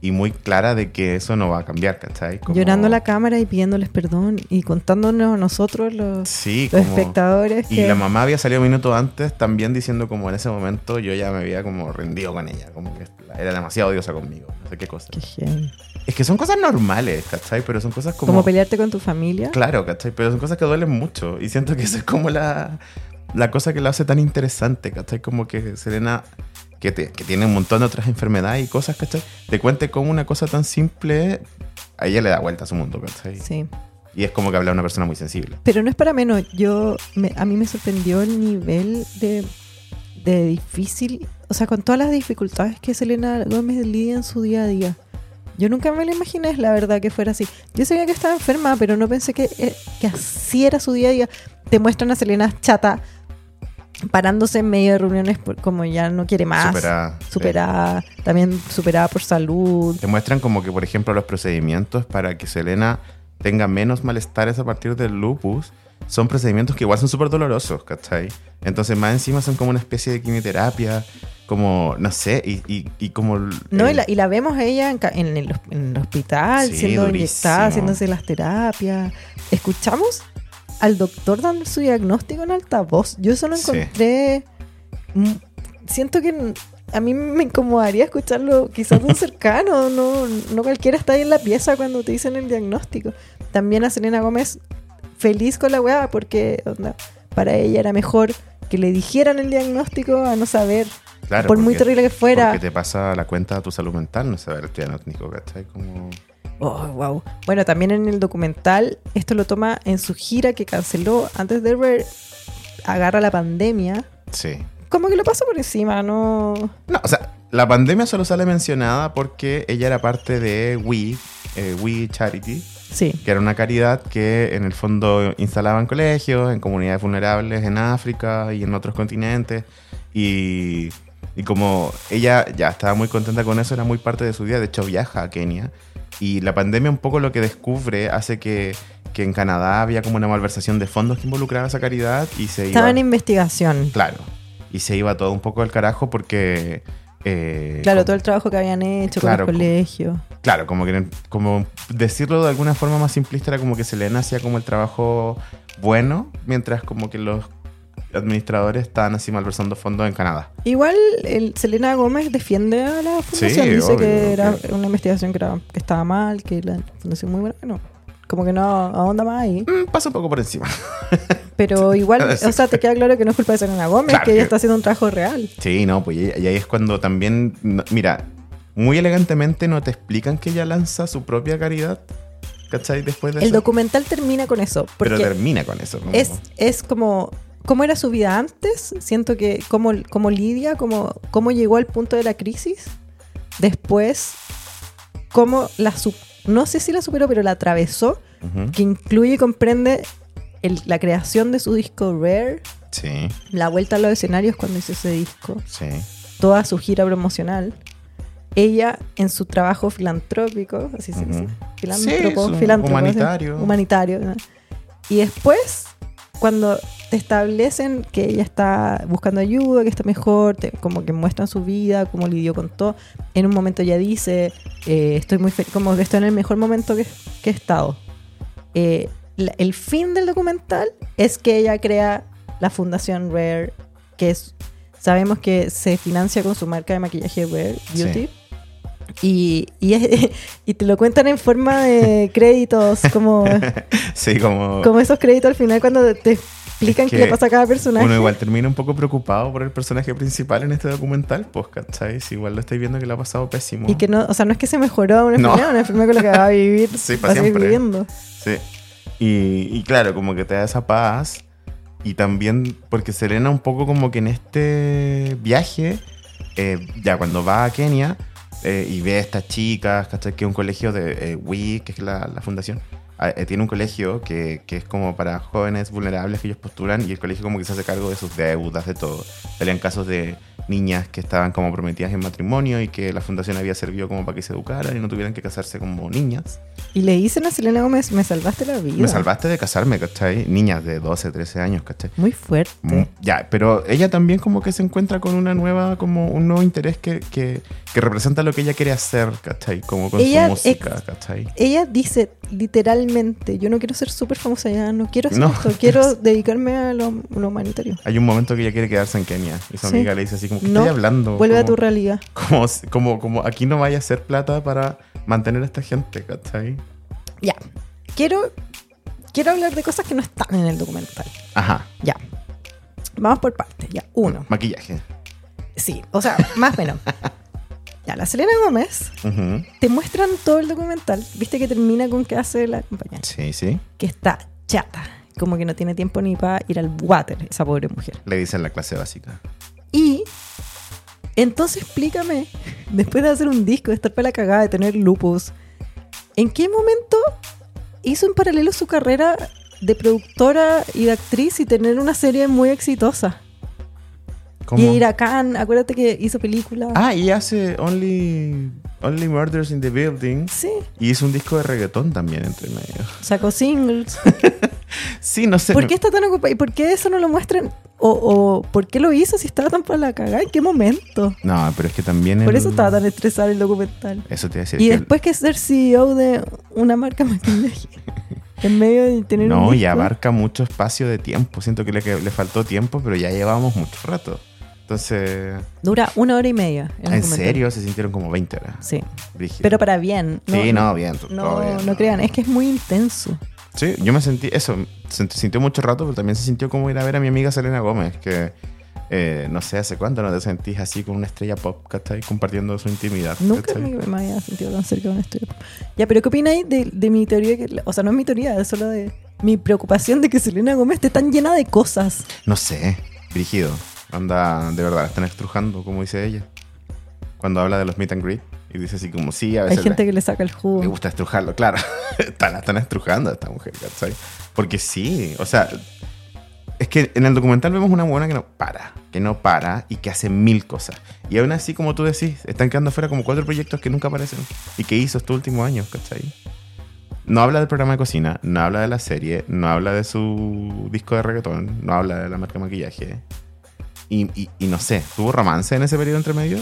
y muy clara de que eso no va a cambiar, ¿cachai? Como- Llorando a la cámara y pidiéndoles perdón y contándonos a nosotros los, Sí, los como... espectadores Y que la mamá había salido minutos antes también diciendo como en ese momento yo ya me había como rendido con ella, como que era demasiado odiosa conmigo, no sé qué cosa. Qué. Es que son cosas normales, ¿cachai? Pero son cosas como... como pelearte con tu familia. Claro, ¿cachai? Pero son cosas que duelen mucho. Y siento que esa es como la, la cosa que la hace tan interesante, ¿cachai? Como que Selena, que, te- que tiene un montón de otras enfermedades y cosas, ¿cachai? Te cuente como una cosa tan simple, a ella le da vuelta a su mundo, ¿cachai? Sí. Y es como que habla de una persona muy sensible. Pero no es para menos. Yo, me- a mí me sorprendió el nivel de, de difícil, o sea, con todas las dificultades que Selena Gómez lidia en su día a día. Yo nunca me lo imaginé, la verdad, que fuera así. Yo sabía que estaba enferma, pero no pensé que, eh, que así era su día a día. Te muestran a Selena chata, parándose en medio de reuniones por- como ya no quiere más. Superada, sí. Superada, también superada por salud. Te muestran como que, por ejemplo, los procedimientos para que Selena tenga menos malestares a partir del lupus son procedimientos que igual son súper dolorosos, ¿cachai? Entonces, más encima son como una especie de quimioterapia, como, no sé, y, y, y como... No, y el- la, y la vemos a ella en, en el, en el hospital, Sí, siendo durísimo. inyectada, haciéndose las terapias. Escuchamos al doctor dando su diagnóstico en altavoz. Yo eso lo Sí. encontré. mm, Siento que a mí me incomodaría escucharlo quizás de un cercano. No, no cualquiera está ahí en la pieza cuando te dicen el diagnóstico. También a Selena Gómez feliz con la weá porque onda, para ella era mejor que le dijeran el diagnóstico a no saber. Claro, por muy terrible que fuera. Porque te pasa la cuenta a tu salud mental, no saber el diagnóstico, ¿cachai? Como... Oh, wow. Bueno, también en el documental, esto lo toma en su gira que canceló antes de ver, agarra la pandemia. Sí. Como que lo pasa por encima, no. No, o sea, la pandemia solo sale mencionada porque ella era parte de We, eh, We Charity, Sí. que era una caridad que en el fondo instalaban colegios, en comunidades vulnerables en África y en otros continentes. Y, y como ella ya estaba muy contenta con eso, era muy parte de su día. De hecho, viaja a Kenia. Y la pandemia un poco lo que descubre hace que, que en Canadá había como una malversación de fondos que involucraba esa caridad y se Estaba iba... en investigación. Claro. Y se iba todo un poco al carajo porque... eh, Claro, como- todo el trabajo que habían hecho Claro, con los colegios. Claro, como que como decirlo de alguna forma más simplista era como que Selena hacía como el trabajo bueno, mientras como que los administradores estaban así malversando fondos en Canadá. Igual el Selena Gómez defiende a la fundación. Dice obvio, que era obvio. una investigación que, era- que estaba mal, que la fundación muy buena. No, como que no ahonda más ahí. Mm, pasa un poco por encima. Pero igual, Sí. o sea, te queda claro que no es culpa de Selena Gómez, Claro que ella que- está haciendo un trabajo real. Sí, no, pues y, ahí es cuando también, mira, muy elegantemente no te explican que ella lanza su propia caridad, ¿cachai? Después de El eso. documental termina con eso. Pero termina con eso. es, es como cómo era su vida antes, siento que cómo, cómo lidia, cómo, cómo llegó al punto de la crisis, después cómo la no sé si la superó, pero la atravesó, que incluye y comprende el- la creación de su disco Rare, Sí, la vuelta a los escenarios cuando hizo ese disco, sí. toda su gira promocional, ella en su trabajo filantrópico, así se dice, filántropo, Sí, filántropo, humanitario. humanitario, ¿no? Y después, cuando te establecen que ella está buscando ayuda, que está mejor, te- como que muestran su vida, cómo lidió con todo, en un momento ella dice, eh, estoy muy feliz, como que estoy en el mejor momento que, que he estado. Eh, la- el fin del documental es que ella crea la fundación Rare, que es, sabemos que se financia con su marca de maquillaje Rare Beauty. Y, y, es- y te lo cuentan en forma de créditos, como, Sí, como como esos créditos al final cuando te explican Es qué le pasa a cada personaje. uno igual termina un poco preocupado por el personaje principal en este documental, pues, ¿cachai? Si igual lo estáis viendo que le ha pasado pésimo. Y que no, o sea, no es que se mejoró una No. enfermedad, una enfermedad con la que va a vivir, Sí, va a seguir viviendo. Sí. Y, y claro, como que te da esa paz. Y también porque Selena un poco como que en este viaje, eh, ya cuando va a Kenia eh, y ve a estas chicas, ¿cachai? Que es un colegio de eh, WI, que es la, la fundación. Ah, eh, tiene un colegio que, que es como para jóvenes vulnerables que ellos postulan y el colegio como que se hace cargo de sus deudas, de todo. Salían casos de niñas que estaban como prometidas en matrimonio y que la fundación había servido como para que se educaran y no tuvieran que casarse como niñas. Y le dicen a Selena Gómez, me salvaste la vida. Me salvaste de casarme, ¿cachai? Niñas de 12, 13 años, ¿cachai? Muy fuerte. Mm, Ya, pero ella también como que se encuentra con una nueva, como un nuevo interés que, que, que representa lo que ella quiere hacer, ¿cachai? Como con Ella su música, ¿cachai? Ella dice literalmente, yo no quiero ser súper famosa ya, no quiero hacer No. esto, quiero dedicarme a lo, lo humanitario. Hay un momento que ella quiere quedarse en Kenia y su Sí. amiga le dice así como, ¿qué No, estoy hablando? Vuelve a tu realidad. Como, como, como aquí no vaya a hacer plata para mantener a esta gente, ¿cachai? Ya. Quiero, quiero hablar de cosas que no están en el documental. Ajá. Ya. Vamos por partes. Ya. Uno. Maquillaje. Sí. O sea, más o menos. Ya, la Selena Gómez te muestran todo el documental. Viste que termina con que hace la compañera. Sí, sí. Que está chata. Como que no tiene tiempo ni para ir al water, esa pobre mujer. Le dicen la clase básica. Y entonces explícame, después de hacer un disco, de estar para la cagada, de tener lupus, ¿en qué momento hizo en paralelo su carrera de productora y de actriz y tener una serie muy exitosa? ¿Cómo? Y ir a Cannes, acuérdate que hizo películas. Ah, y hace Only, Only Murders in the Building. Sí, Y hizo un disco de reggaetón también entre medio. sacó singles. Sí, no sé. ¿Por qué está tan ocupada? ¿Y por qué eso no lo muestran? O, o ¿por qué lo hizo si estaba tan para la cagada? ¿En qué momento? No, pero es que también. Por el- eso estaba tan estresado el documental. Eso te iba a decir. Y que después que ser CEO de una marca maquillaje. en medio de tener No, un y disco. abarca mucho espacio de tiempo. Siento que le, que le faltó tiempo, pero ya llevamos mucho rato. Entonces, Dura una hora y media. ¿en serio? Se sintieron como 20 horas. Sí. Pero para bien. Sí, no, bien. todo No, bien, no crean, es que es muy intenso. Sí, yo me sentí, eso, se sintió mucho rato, pero también se sintió como ir a ver a mi amiga Selena Gómez, que eh, no sé hace cuánto no te sentís así con una estrella pop, ¿cachai? Compartiendo su intimidad. Nunca me, me había sentido tan cerca de una historia. Ya, pero ¿qué opináis de, de mi teoría? Que, o sea, no es mi teoría, es solo de mi preocupación de que Selena Gómez esté tan llena de cosas. No sé, Brígido. Anda, de verdad, la están estrujando, como dice ella. Cuando habla de los meet and greet. Y dice así como, sí, a Hay veces gente le, que le saca el le jugo. gusta estrujarlo, claro. La están estrujando a esta mujer, ¿cachai? Porque sí, o sea, es que en el documental vemos una buena que no para, que no para y que hace mil cosas. Y aún así, como tú decís, están quedando afuera como cuatro proyectos que nunca aparecen y que hizo estos últimos años, ¿cachai? No habla del programa de cocina, no habla de la serie, no habla de su disco de reggaetón, no habla de la marca de maquillaje. Y, y- y no sé, ¿tuvo romance en ese periodo entre medio?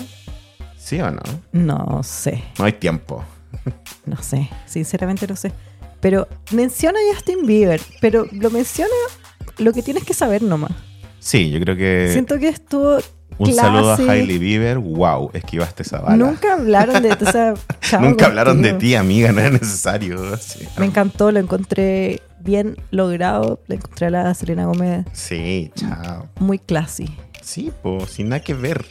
¿Sí o no? No sé, No hay tiempo. no sé. Sinceramente no sé. Pero menciona a Justin Bieber, pero lo menciona lo que tienes que saber nomás. Sí, yo creo que Siento que estuvo un saludo a. Hailey Bieber. Wow, esquivaste esa bala. Nunca hablaron de o sea, Nunca hablaron de ti, amiga, no era necesario. Sí, Me encantó, lo encontré bien logrado. Le encontré a la Selena Gómez Sí, chao. muy classy. Sí, pues, sin nada que ver.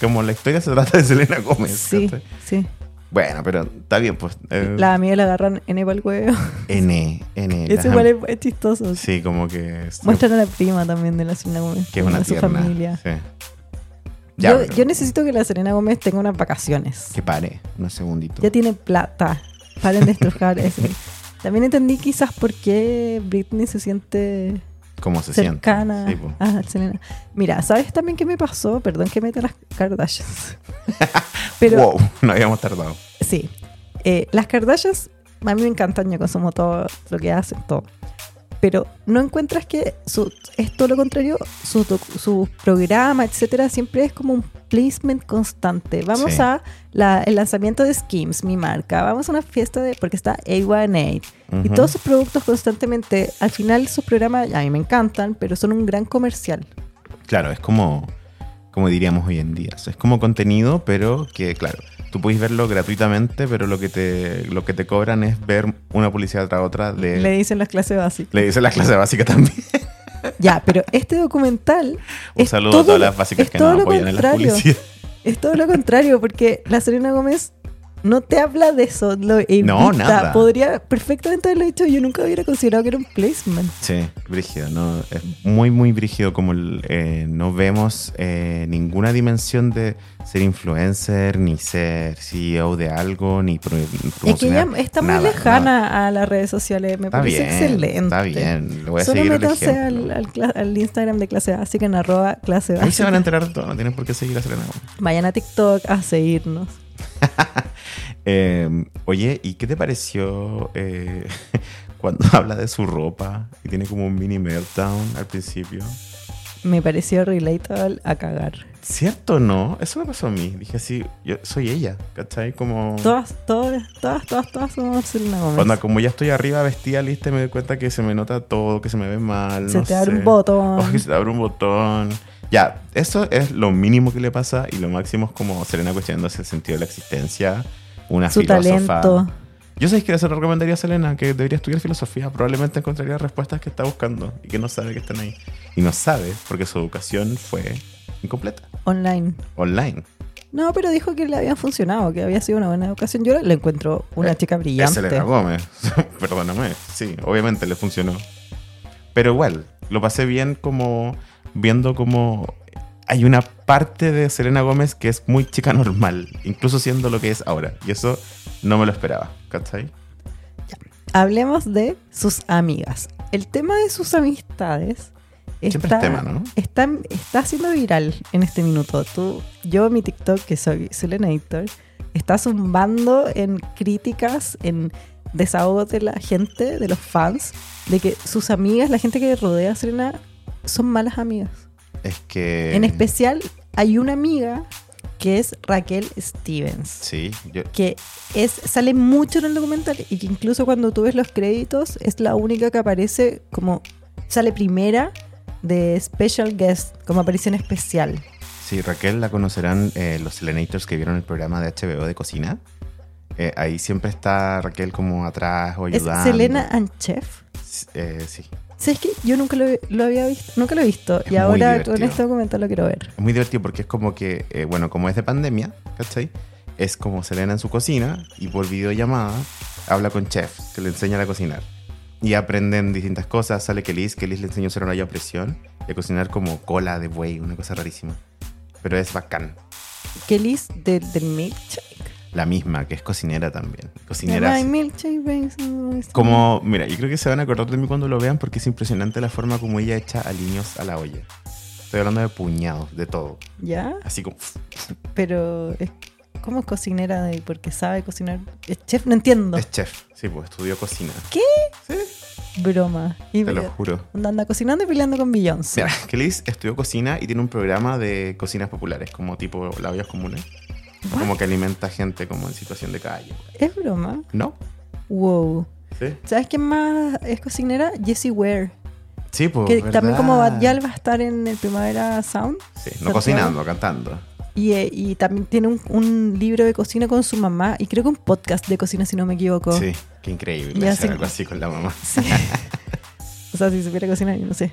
Como la historia se trata de Selena Gómez. Sí, ¿cachai? sí. Bueno, pero está bien, pues. eh, La amiga le agarran en el huevo. N, N. Eso igual es, es chistoso. Sí, como que. es- Muestran a la prima también de la Selena Gómez. Que es una de su tierna. familia. Sí. Ya, yo, pero yo necesito que la Selena Gómez tenga unas vacaciones. Que pare, unos segunditos. Ya tiene plata. Paren de estrujar ese. También entendí quizás por qué Britney se siente ¿Cómo se cercana siente? Sí, po. a Selena. Mira, ¿sabes también qué me pasó? Perdón que meta las Kardashians. Pero Wow, no habíamos tardado. sí, eh, las Kardashians a mí me encantan, yo consumo todo lo que hacen, todo. Pero no encuentras que su, es todo lo contrario, su, doc- su programa, etcétera, siempre es como un placement constante. Vamos Sí. a la- el lanzamiento de Skims, mi marca. Vamos a una fiesta de porque está A1A. Y todos sus productos constantemente, al final sus programas a mí me encantan, pero son un gran comercial. Claro, es como, como diríamos hoy en día. Es como contenido, pero que, claro, tú puedes verlo gratuitamente, pero lo que te, lo que te cobran es ver una publicidad tras otra de... Le dicen las clases básicas. Le dice la clase básica también. Ya, pero este documental Un es saludo todo a todas las básicas que nos apoyan en la publicidad. Es todo lo contrario, porque la Serena Gómez no te habla de eso, lo. No, nada. Podría perfectamente haberlo hecho, yo nunca hubiera considerado que era un placement. Sí, brígido, ¿no? Es muy, muy brígido como eh, no vemos eh, ninguna dimensión de ser influencer, ni ser CEO de algo, ni pro, Es que ella está muy nada, lejana nada. a las redes sociales, me Está parece bien, excelente. está bien, lo voy a Solo seguir métanse al, al cla- al Instagram de clase básica en arroba clase Ahí se básica. van a enterar de todo, no tienen por qué seguir a Selena. Vayan a TikTok a seguirnos. Eh, oye, ¿y qué te pareció eh, cuando habla de su ropa y tiene como un mini meltdown al principio? Me pareció relatable a cagar. ¿Cierto o no? Eso me pasó a mí. Dije así, yo soy ella, ¿cachai? Como... Todas, todas, todas, todas, todas somos Selena Gómez. Cuando como ya estoy arriba vestida, lista, me doy cuenta que se me nota todo, que se me ve mal. Se no te abre un botón. Oh, que se te abre un botón. Ya, eso es lo mínimo que le pasa y lo máximo es como Selena cuestionándose el sentido de la existencia. Una Su filósofa. talento. Yo sé que se lo recomendaría a Selena que debería estudiar filosofía. Probablemente encontraría respuestas que está buscando y que no sabe que están ahí. Y no sabe porque su educación fue incompleta, Online. online. No, pero dijo que le había funcionado, que había sido una buena educación. Yo le encuentro una Eh, chica brillante. Selena Gómez. Perdóname. Sí, obviamente le funcionó. Pero igual, lo pasé bien como viendo como hay una parte de Selena Gómez que es muy chica normal, incluso siendo lo que es ahora. Y eso no me lo esperaba, ¿cachai? Hablemos de sus amigas. El tema de sus amistades está, es tema, ¿no? está, está siendo viral en este minuto. Tú, yo en mi TikTok, que soy Selenator, está zumbando en críticas, en desahogos de la gente, de los fans, de que sus amigas, la gente que rodea a Selena, son malas amigas. Es que... En especial, hay una amiga que es Raquel Stevens. Sí, yo... que es sale mucho en el documental y que incluso cuando tú ves los créditos es la única que aparece como sale primera de special guest como aparición especial Sí, Raquel la conocerán eh, los Selenators que vieron el programa de HBO de cocina. Eh, ahí siempre está Raquel como atrás o es ayudando. Selena and Chef Eh, sí. ¿Sabes qué? Yo nunca lo, lo había visto, nunca lo he visto Es y ahora divertido. con este documental lo quiero ver. Es muy divertido porque es como que, eh, bueno, como es de pandemia, ¿cachai? Es como Selena en su cocina y por videollamada habla con chef que le enseña a cocinar. Y aprenden distintas cosas. Sale que Liz, que Liz le enseñó a hacer una olla a presión y a cocinar como cola de buey, una cosa rarísima. Pero es bacán. Kelly's de, del milkshake. La misma, que es cocinera también. Cocinera. Como, mira, yo creo que se van a acordar de mí cuando lo vean porque es impresionante la forma como ella echa aliños a la olla. Estoy hablando de puñados, de todo. ¿Ya? Así como... Pero ¿cómo es cocinera de porque sabe cocinar? ¿Es chef? No entiendo. Es chef. Sí, pues estudió cocina. ¿Qué? Sí, Broma. Y te lo juro. anda cocinando y peleando con Beyoncé. Mira, que Liz estudió cocina y tiene un programa de cocinas populares, como tipo la ollas comunes. What? Como que alimenta gente como en situación de calle. ¿Es broma? ¿No? Wow. Sí. ¿Sabes quién más es cocinera? Jessie Ware. Sí, pues. que ¿verdad? también como Badial va a estar en el Primavera Sound. Sí, no cocinando, cantando. Y, eh, y también tiene un, un libro de cocina con su mamá. Y creo que un podcast de cocina, si no me equivoco. Sí, qué increíble hacer algo así con la mamá. Sí. o sea, si supiera cocinar, yo no sé.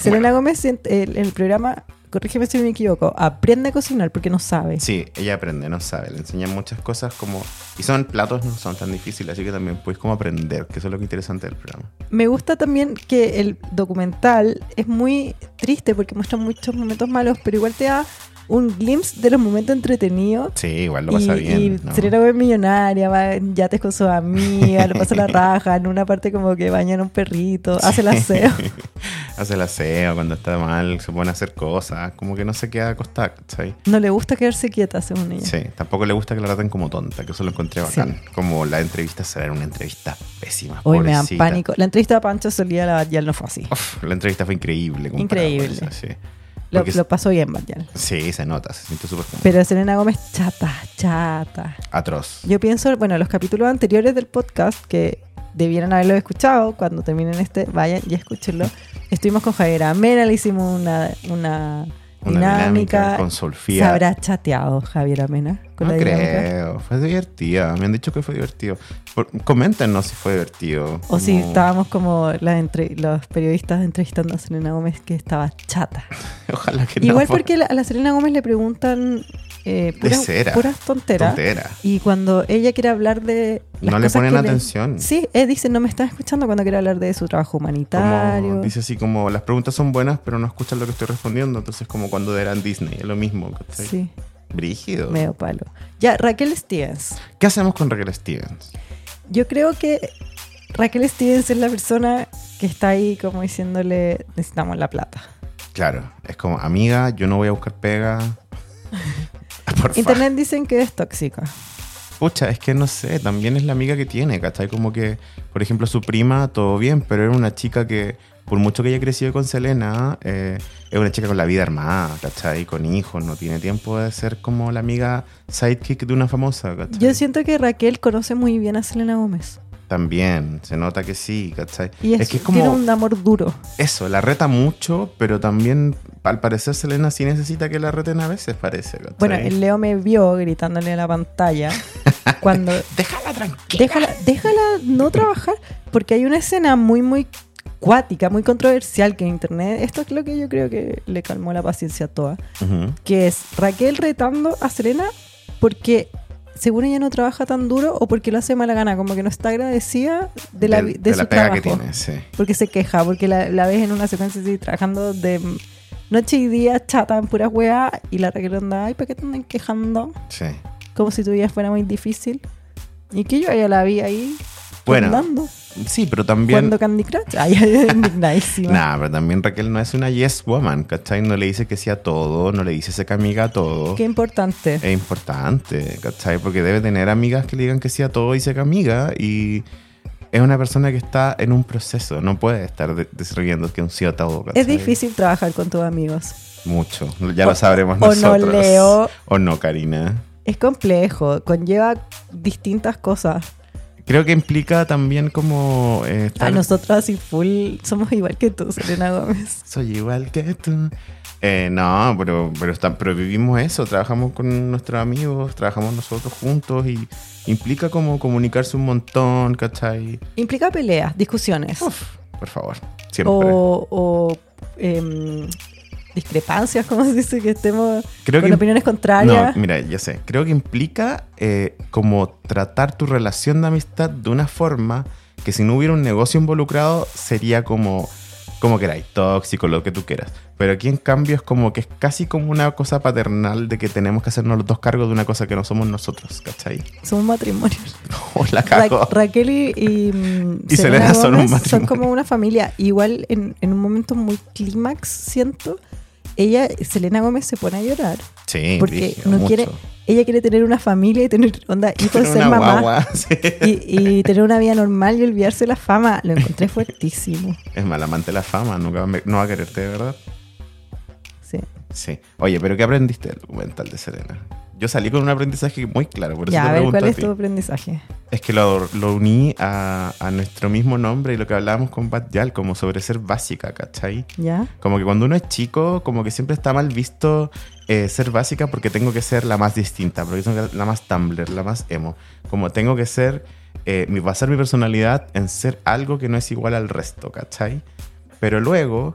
Selena Gómez, en el, el programa, corrígeme si me equivoco, aprende a cocinar porque no sabe. Sí, ella aprende, no sabe, le enseñan muchas cosas como... Y son platos, no son tan difíciles, así que también puedes como aprender, que eso es lo que interesante del programa. Me gusta también que el documental es muy triste porque muestra muchos momentos malos, pero igual te da un glimpse de los momentos entretenidos. Sí, igual lo pasa y, bien. y ¿no? Gómez millonaria, va en yates con sus amigas, le pasa la raja, en una parte como que bañan a un perrito, hace el aseo. Hace el aseo cuando está mal, se pone a hacer cosas, como que no se queda acostada. No le gusta quedarse quieta, según ella. Sí, tampoco le gusta que la traten como tonta, que eso lo encontré bacán. Como la entrevista será una entrevista pésima. Hoy me dan pánico. La entrevista a Pancho Solía la Badial no fue así. Uf, la entrevista fue increíble. Increíble. sí. Lo, lo pasó bien, Badial. Sí, se nota, se siente súper Pero Selena Gómez, chata, chata. atroz. Yo pienso, bueno, los capítulos anteriores del podcast que debieran haberlo escuchado cuando terminen este, vayan y escúchenlo. Estuvimos con Javier Amena, le hicimos una, una, Una dinámica. con ¿Se Solfía. habrá chateado Javier Amena con No la dinámica? creo, fue divertida. Me han dicho que fue divertido. Coméntenos si fue divertido. O si estábamos como las entre- los periodistas entrevistando a Selena Gómez que estaba chata. Ojalá que no. Igual fue porque la- a la Selena Gómez le preguntan eh, puras, cera. puras tonteras. tontera. Y cuando ella quiere hablar de. las No le ponen atención. Sí, él dice, no me están escuchando cuando quiere hablar de su trabajo humanitario. Como, dice así como, las preguntas son buenas, pero no escuchan lo que estoy respondiendo. Entonces, como cuando eran Disney, es lo mismo. ¿cachai? Sí, Brígido. medio palo. Ya, Raquel Stevens. ¿Qué hacemos con Raquel Stevens? Yo creo que Raquel Stevens es la persona que está ahí como diciéndole, necesitamos la plata. Claro, es como, amiga, yo no voy a buscar pega. Internet dicen que es tóxica. Pucha, es que no sé, también es la amiga que tiene, ¿cachai? Como que, por ejemplo, su prima, todo bien, pero era una chica que, por mucho que haya crecido con Selena, eh, es una chica con la vida armada, ¿cachai? Con hijos, no tiene tiempo de ser como la amiga sidekick de una famosa, ¿cachai? Yo siento que Raquel conoce muy bien a Selena Gómez. También, se nota que sí, ¿cachai? Y es, es que es tiene como un amor duro. eso, la reta mucho, pero también, al parecer, Selena sí necesita que la reten a veces, parece, ¿cachai? Bueno, el Leo me vio gritándole a la pantalla cuando Déjala tranquila. déjala, déjala no trabajar, porque hay una escena muy, muy cuática, muy controversial que en internet, esto es lo que yo creo que le calmó la paciencia a toda, Ujú. que es Raquel retando a Serena porque según ella no trabaja tan duro o porque lo hace mala gana, como que no está agradecida de la, de la su pega trabajo. que tiene, sí. Porque se queja, porque la, la ves en una secuencia así trabajando de noche y día chata en puras weas y la Raquel anda, ay, ¿para qué te andan quejando? Sí. Como si tu vida fuera muy difícil. Y que yo ya la vi ahí Bueno, Sí, pero también. jugando Candy Crush. Ay, indignadísima. Nah, pero también Raquel no es una yes woman, ¿cachai? No le dice que sí a todo, no le dice se amiga a todo. Qué importante. Es importante, ¿cachai? Porque debe tener amigas que le digan que sí a todo y se amiga y es una persona que está en un proceso, no puede estar de- desarrollando que un sí. Es difícil trabajar con tus amigos. Mucho, ya O- lo sabremos o no, nosotros. Leo. O no, Karina. Es complejo, conlleva distintas cosas. Creo que implica también como... eh, A nosotros así full somos igual que tú, Selena Gómez. Soy igual que tú. Eh, no, pero, pero, está- pero vivimos eso, trabajamos con nuestros amigos, trabajamos nosotros juntos y implica como comunicarse un montón, ¿cachai? Implica peleas, discusiones. Uf, por favor, siempre. o o, em, discrepancias, como se dice, que estemos Creo con que- opiniones contrarias. No, mira, ya sé, creo que implica eh, como tratar tu relación de amistad de una forma que si no hubiera un negocio involucrado sería como, como queráis, tóxico, lo que tú quieras. Pero aquí en cambio es como que es casi como una cosa paternal de que tenemos que hacernos los dos cargos de una cosa que no somos nosotros, ¿cachai? Somos matrimonios. O la Ra- cago. Raquel y, y, mm, Y Selena son un Gómez son matrimonio. como una familia. Igual en, en un momento muy clímax, siento, ella, Selena Gómez se pone a llorar Sí, porque no mucho. quiere, ella quiere tener una familia y tener onda hijos, ser una mamá guagua, sí. y, y tener una vida normal y olvidarse de la fama. Lo encontré fuertísimo. Es mal amante la fama, nunca no va a quererte, de verdad. Sí. Sí. Oye, pero ¿qué aprendiste del documental de Serena? Yo salí con un aprendizaje muy claro, por eso Ya, te a ver, ¿cuál a es tu aprendizaje? Es que lo, lo uní a, a nuestro mismo nombre y lo que hablábamos con Bat Yal, como sobre ser básica, ¿cachai? ¿Ya? Como que cuando uno es chico, como que siempre está mal visto eh, ser básica porque tengo que ser la más distinta, porque soy la más Tumblr, la más emo. Como tengo que ser, eh, basar mi personalidad en ser algo que no es igual al resto, ¿cachai? Pero luego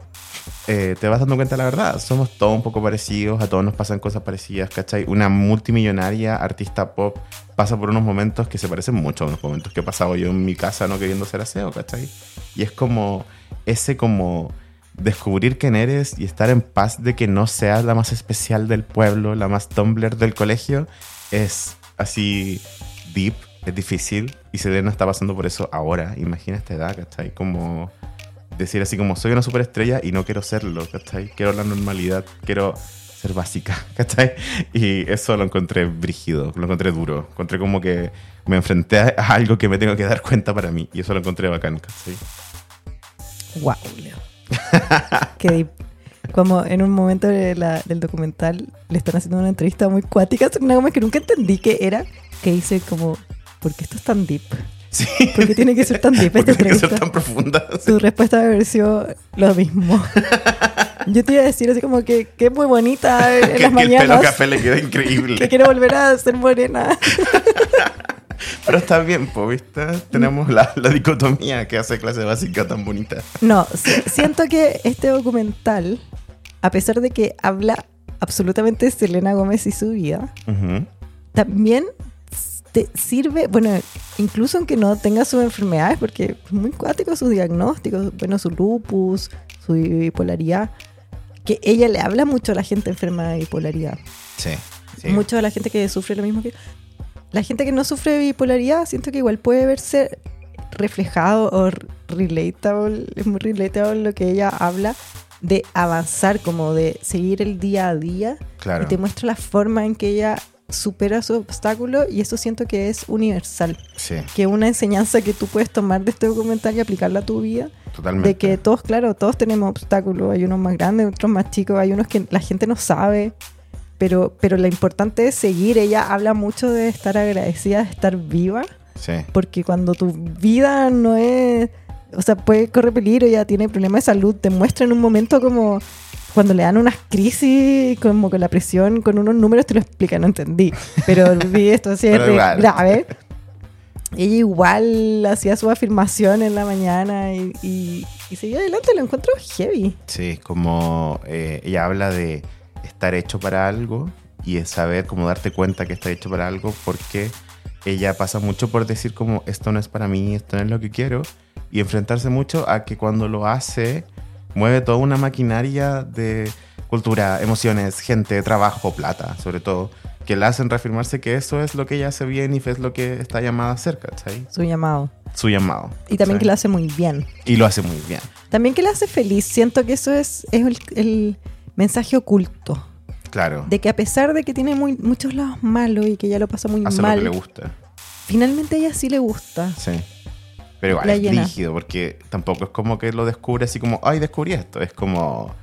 eh, te vas dando cuenta de la verdad. Somos todos un poco parecidos, a todos nos pasan cosas parecidas, ¿cachai? Una multimillonaria artista pop pasa por unos momentos que se parecen mucho a unos momentos que he pasado yo en mi casa no queriendo ser aseo, ¿cachai? Y es como ese como descubrir quién eres y estar en paz de que no seas la más especial del pueblo, la más Tumblr del colegio, es así deep, es difícil. Y Selena está pasando por eso ahora. Imagina esta edad, ¿cachai? Como decir así como soy una superestrella y no quiero serlo, ¿cachai? Quiero la normalidad, quiero ser básica, ¿cachai? Y eso lo encontré brígido, lo encontré duro. Encontré como que me enfrenté a algo que me tengo que dar cuenta para mí. Y eso lo encontré bacán, ¿cachai? Wow, Leo. Qué deep. Como en un momento de la- del documental le están haciendo una entrevista muy cuática una goma que nunca entendí que era, que dice como, ¿por qué esto es tan deep? Sí. ¿Por qué tiene que ser tan deep ¿Por esta tiene que ser tan profunda? Su respuesta debe haber sido lo mismo. Yo te iba a decir así como que, que es muy bonita en que, las que el pelo café le queda increíble. Que quiero volver a ser morena. Pero está bien, po, ¿viste? Tenemos la, la dicotomía que hace clase básica tan bonita. No, si- siento que este documental, a pesar de que habla absolutamente de Selena Gómez y su vida, también te sirve, bueno, incluso aunque no tenga sus enfermedades, porque es muy cuático sus diagnósticos, bueno, su lupus, su bipolaridad, que ella le habla mucho a la gente enferma de bipolaridad, Sí. sí. mucho a la gente que sufre lo mismo que... La gente que no sufre de bipolaridad, siento que igual puede verse reflejado o relatable, es muy relatable lo que ella habla de avanzar, como de seguir el día a día Claro. y te muestra la forma en que ella supera su obstáculo y eso siento que es universal, Sí, que una enseñanza que tú puedes tomar de este documental y aplicarla a tu vida, totalmente. de que todos, claro, todos tenemos obstáculos, hay unos más grandes, otros más chicos, hay unos que la gente no sabe, pero, pero lo importante es seguir, ella habla mucho de estar agradecida, de estar viva, Sí. porque cuando tu vida no es, o sea, puede correr peligro, ya tiene problemas de salud, te muestra en un momento como cuando le dan unas crisis, como con la presión, con unos números, te lo explica, no entendí, pero vi esto así es grave. Ella igual hacía su afirmación en la mañana y, y, y seguía adelante, lo encuentro heavy. Sí, como eh, ella habla de estar hecho para algo y es saber cómo darte cuenta que está hecho para algo porque ella pasa mucho por decir como esto no es para mí, esto no es lo que quiero y enfrentarse mucho a que cuando lo hace mueve toda una maquinaria de cultura, emociones, gente, trabajo, plata, sobre todo, que la hacen reafirmarse que eso es lo que ella hace bien y es lo que está llamada a hacer, ¿cachai? Su llamado. Su llamado. Y también que lo hace muy bien. Y lo hace muy bien. También que la hace feliz. Siento que eso es, es el, el mensaje oculto. Claro. De que a pesar de que tiene muy, muchos lados malos y que ya lo pasa muy hace mal, lo que le gusta. finalmente a ella sí le gusta. Sí. Pero igual La es llena. rígido, porque tampoco es como que lo descubre así como, ay, descubrí esto. Es como,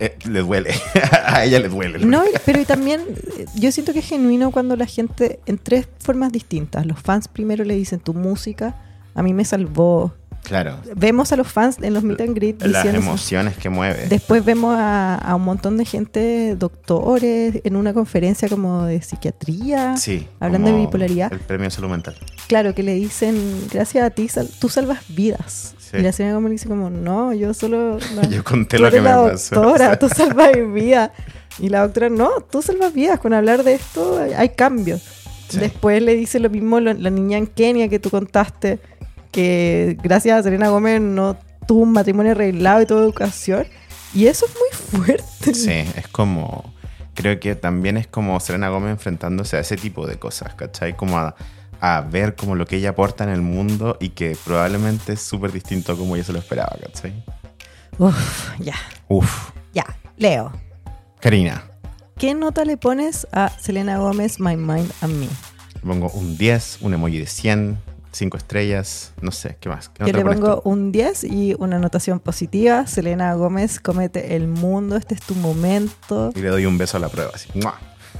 eh, le duele. a ella le duele. No, pero y también eh, yo siento que es genuino cuando la gente, en tres formas distintas, los fans primero le dicen tu música, a mí me salvó. Claro. Vemos a los fans en los meet and greet Las diciendo... emociones que mueve. Después vemos a, a un montón de gente, doctores, en una conferencia como de psiquiatría, sí. hablando de bipolaridad. El premio salud mental. claro, que le dicen, gracias a ti, sal- tú salvas vidas. Sí. Y la señora como le dice como, no, yo solo... no, Yo conté lo que me pasó. doctora, tú salvas vidas. Y la doctora, no, tú salvas vidas. Con hablar de esto hay, cambios. Sí. Después le dice lo mismo la niña en Kenia que tú contaste, que gracias a Selena Gómez no tuvo un matrimonio arreglado y tuvo educación. Y eso es muy fuerte. Sí, es como. Creo que también es como Selena Gómez enfrentándose a ese tipo de cosas, ¿cachai? Como a, a ver como lo que ella aporta en el mundo y que probablemente es súper distinto a como ella se lo esperaba, ¿cachai? Uf, ya, Uf. ya. Leo, Karina, ¿qué nota le pones a Selena Gómez, My Mind and Me? le pongo un 10, un emoji de 100, 5 estrellas, no sé, ¿qué más? ¿Qué Yo le pongo un 10 y una anotación positiva. Selena Gómez, comete el mundo, este es tu momento. Y le doy un beso a la prueba, así. ¡mua!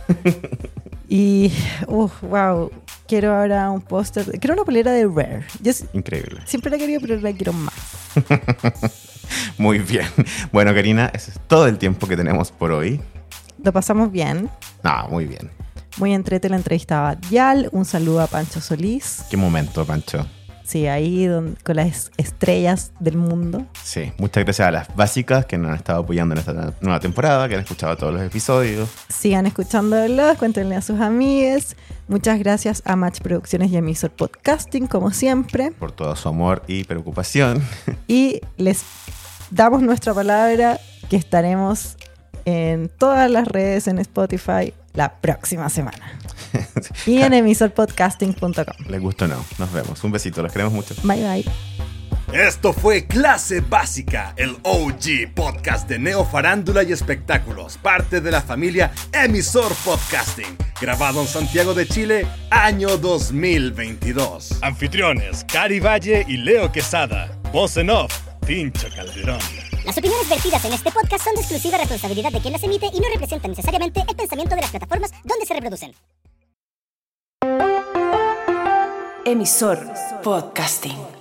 Y, uff, wow, quiero ahora un póster. Quiero una polera de Rare. Yo Increíble. siempre la he querido, pero la quiero más. Muy bien. Bueno, Karina, ese es todo el tiempo que tenemos por hoy. Lo pasamos bien. No, muy bien. Muy entrete la entrevista a Badial. Un saludo a Pancho Solís. Qué momento, Pancho. Sí, ahí con las estrellas del mundo. Sí, muchas gracias a las básicas que nos han estado apoyando en esta nueva temporada, que han escuchado todos los episodios. Sigan escuchándolos, cuéntenle a sus amigues. Muchas gracias a Match Producciones y a Emisor Podcasting, como siempre. por todo su amor y preocupación. Y les damos nuestra palabra que estaremos en todas las redes en Spotify la próxima semana. y en emisorpodcasting.com. Les gustó o no. Nos vemos. Un besito. Los queremos mucho. Bye bye. Esto fue Clase Básica, el OG podcast de Neo Farándula y Espectáculos, parte de la familia Emisor Podcasting, grabado en Santiago de Chile, año 2022. Anfitriones, Cari Valle y Leo Quesada. Voz en off, Tincho Calderón. Las opiniones vertidas en este podcast son de exclusiva responsabilidad de quien las emite y no representan necesariamente el pensamiento de las plataformas donde se reproducen. Emisor Podcasting.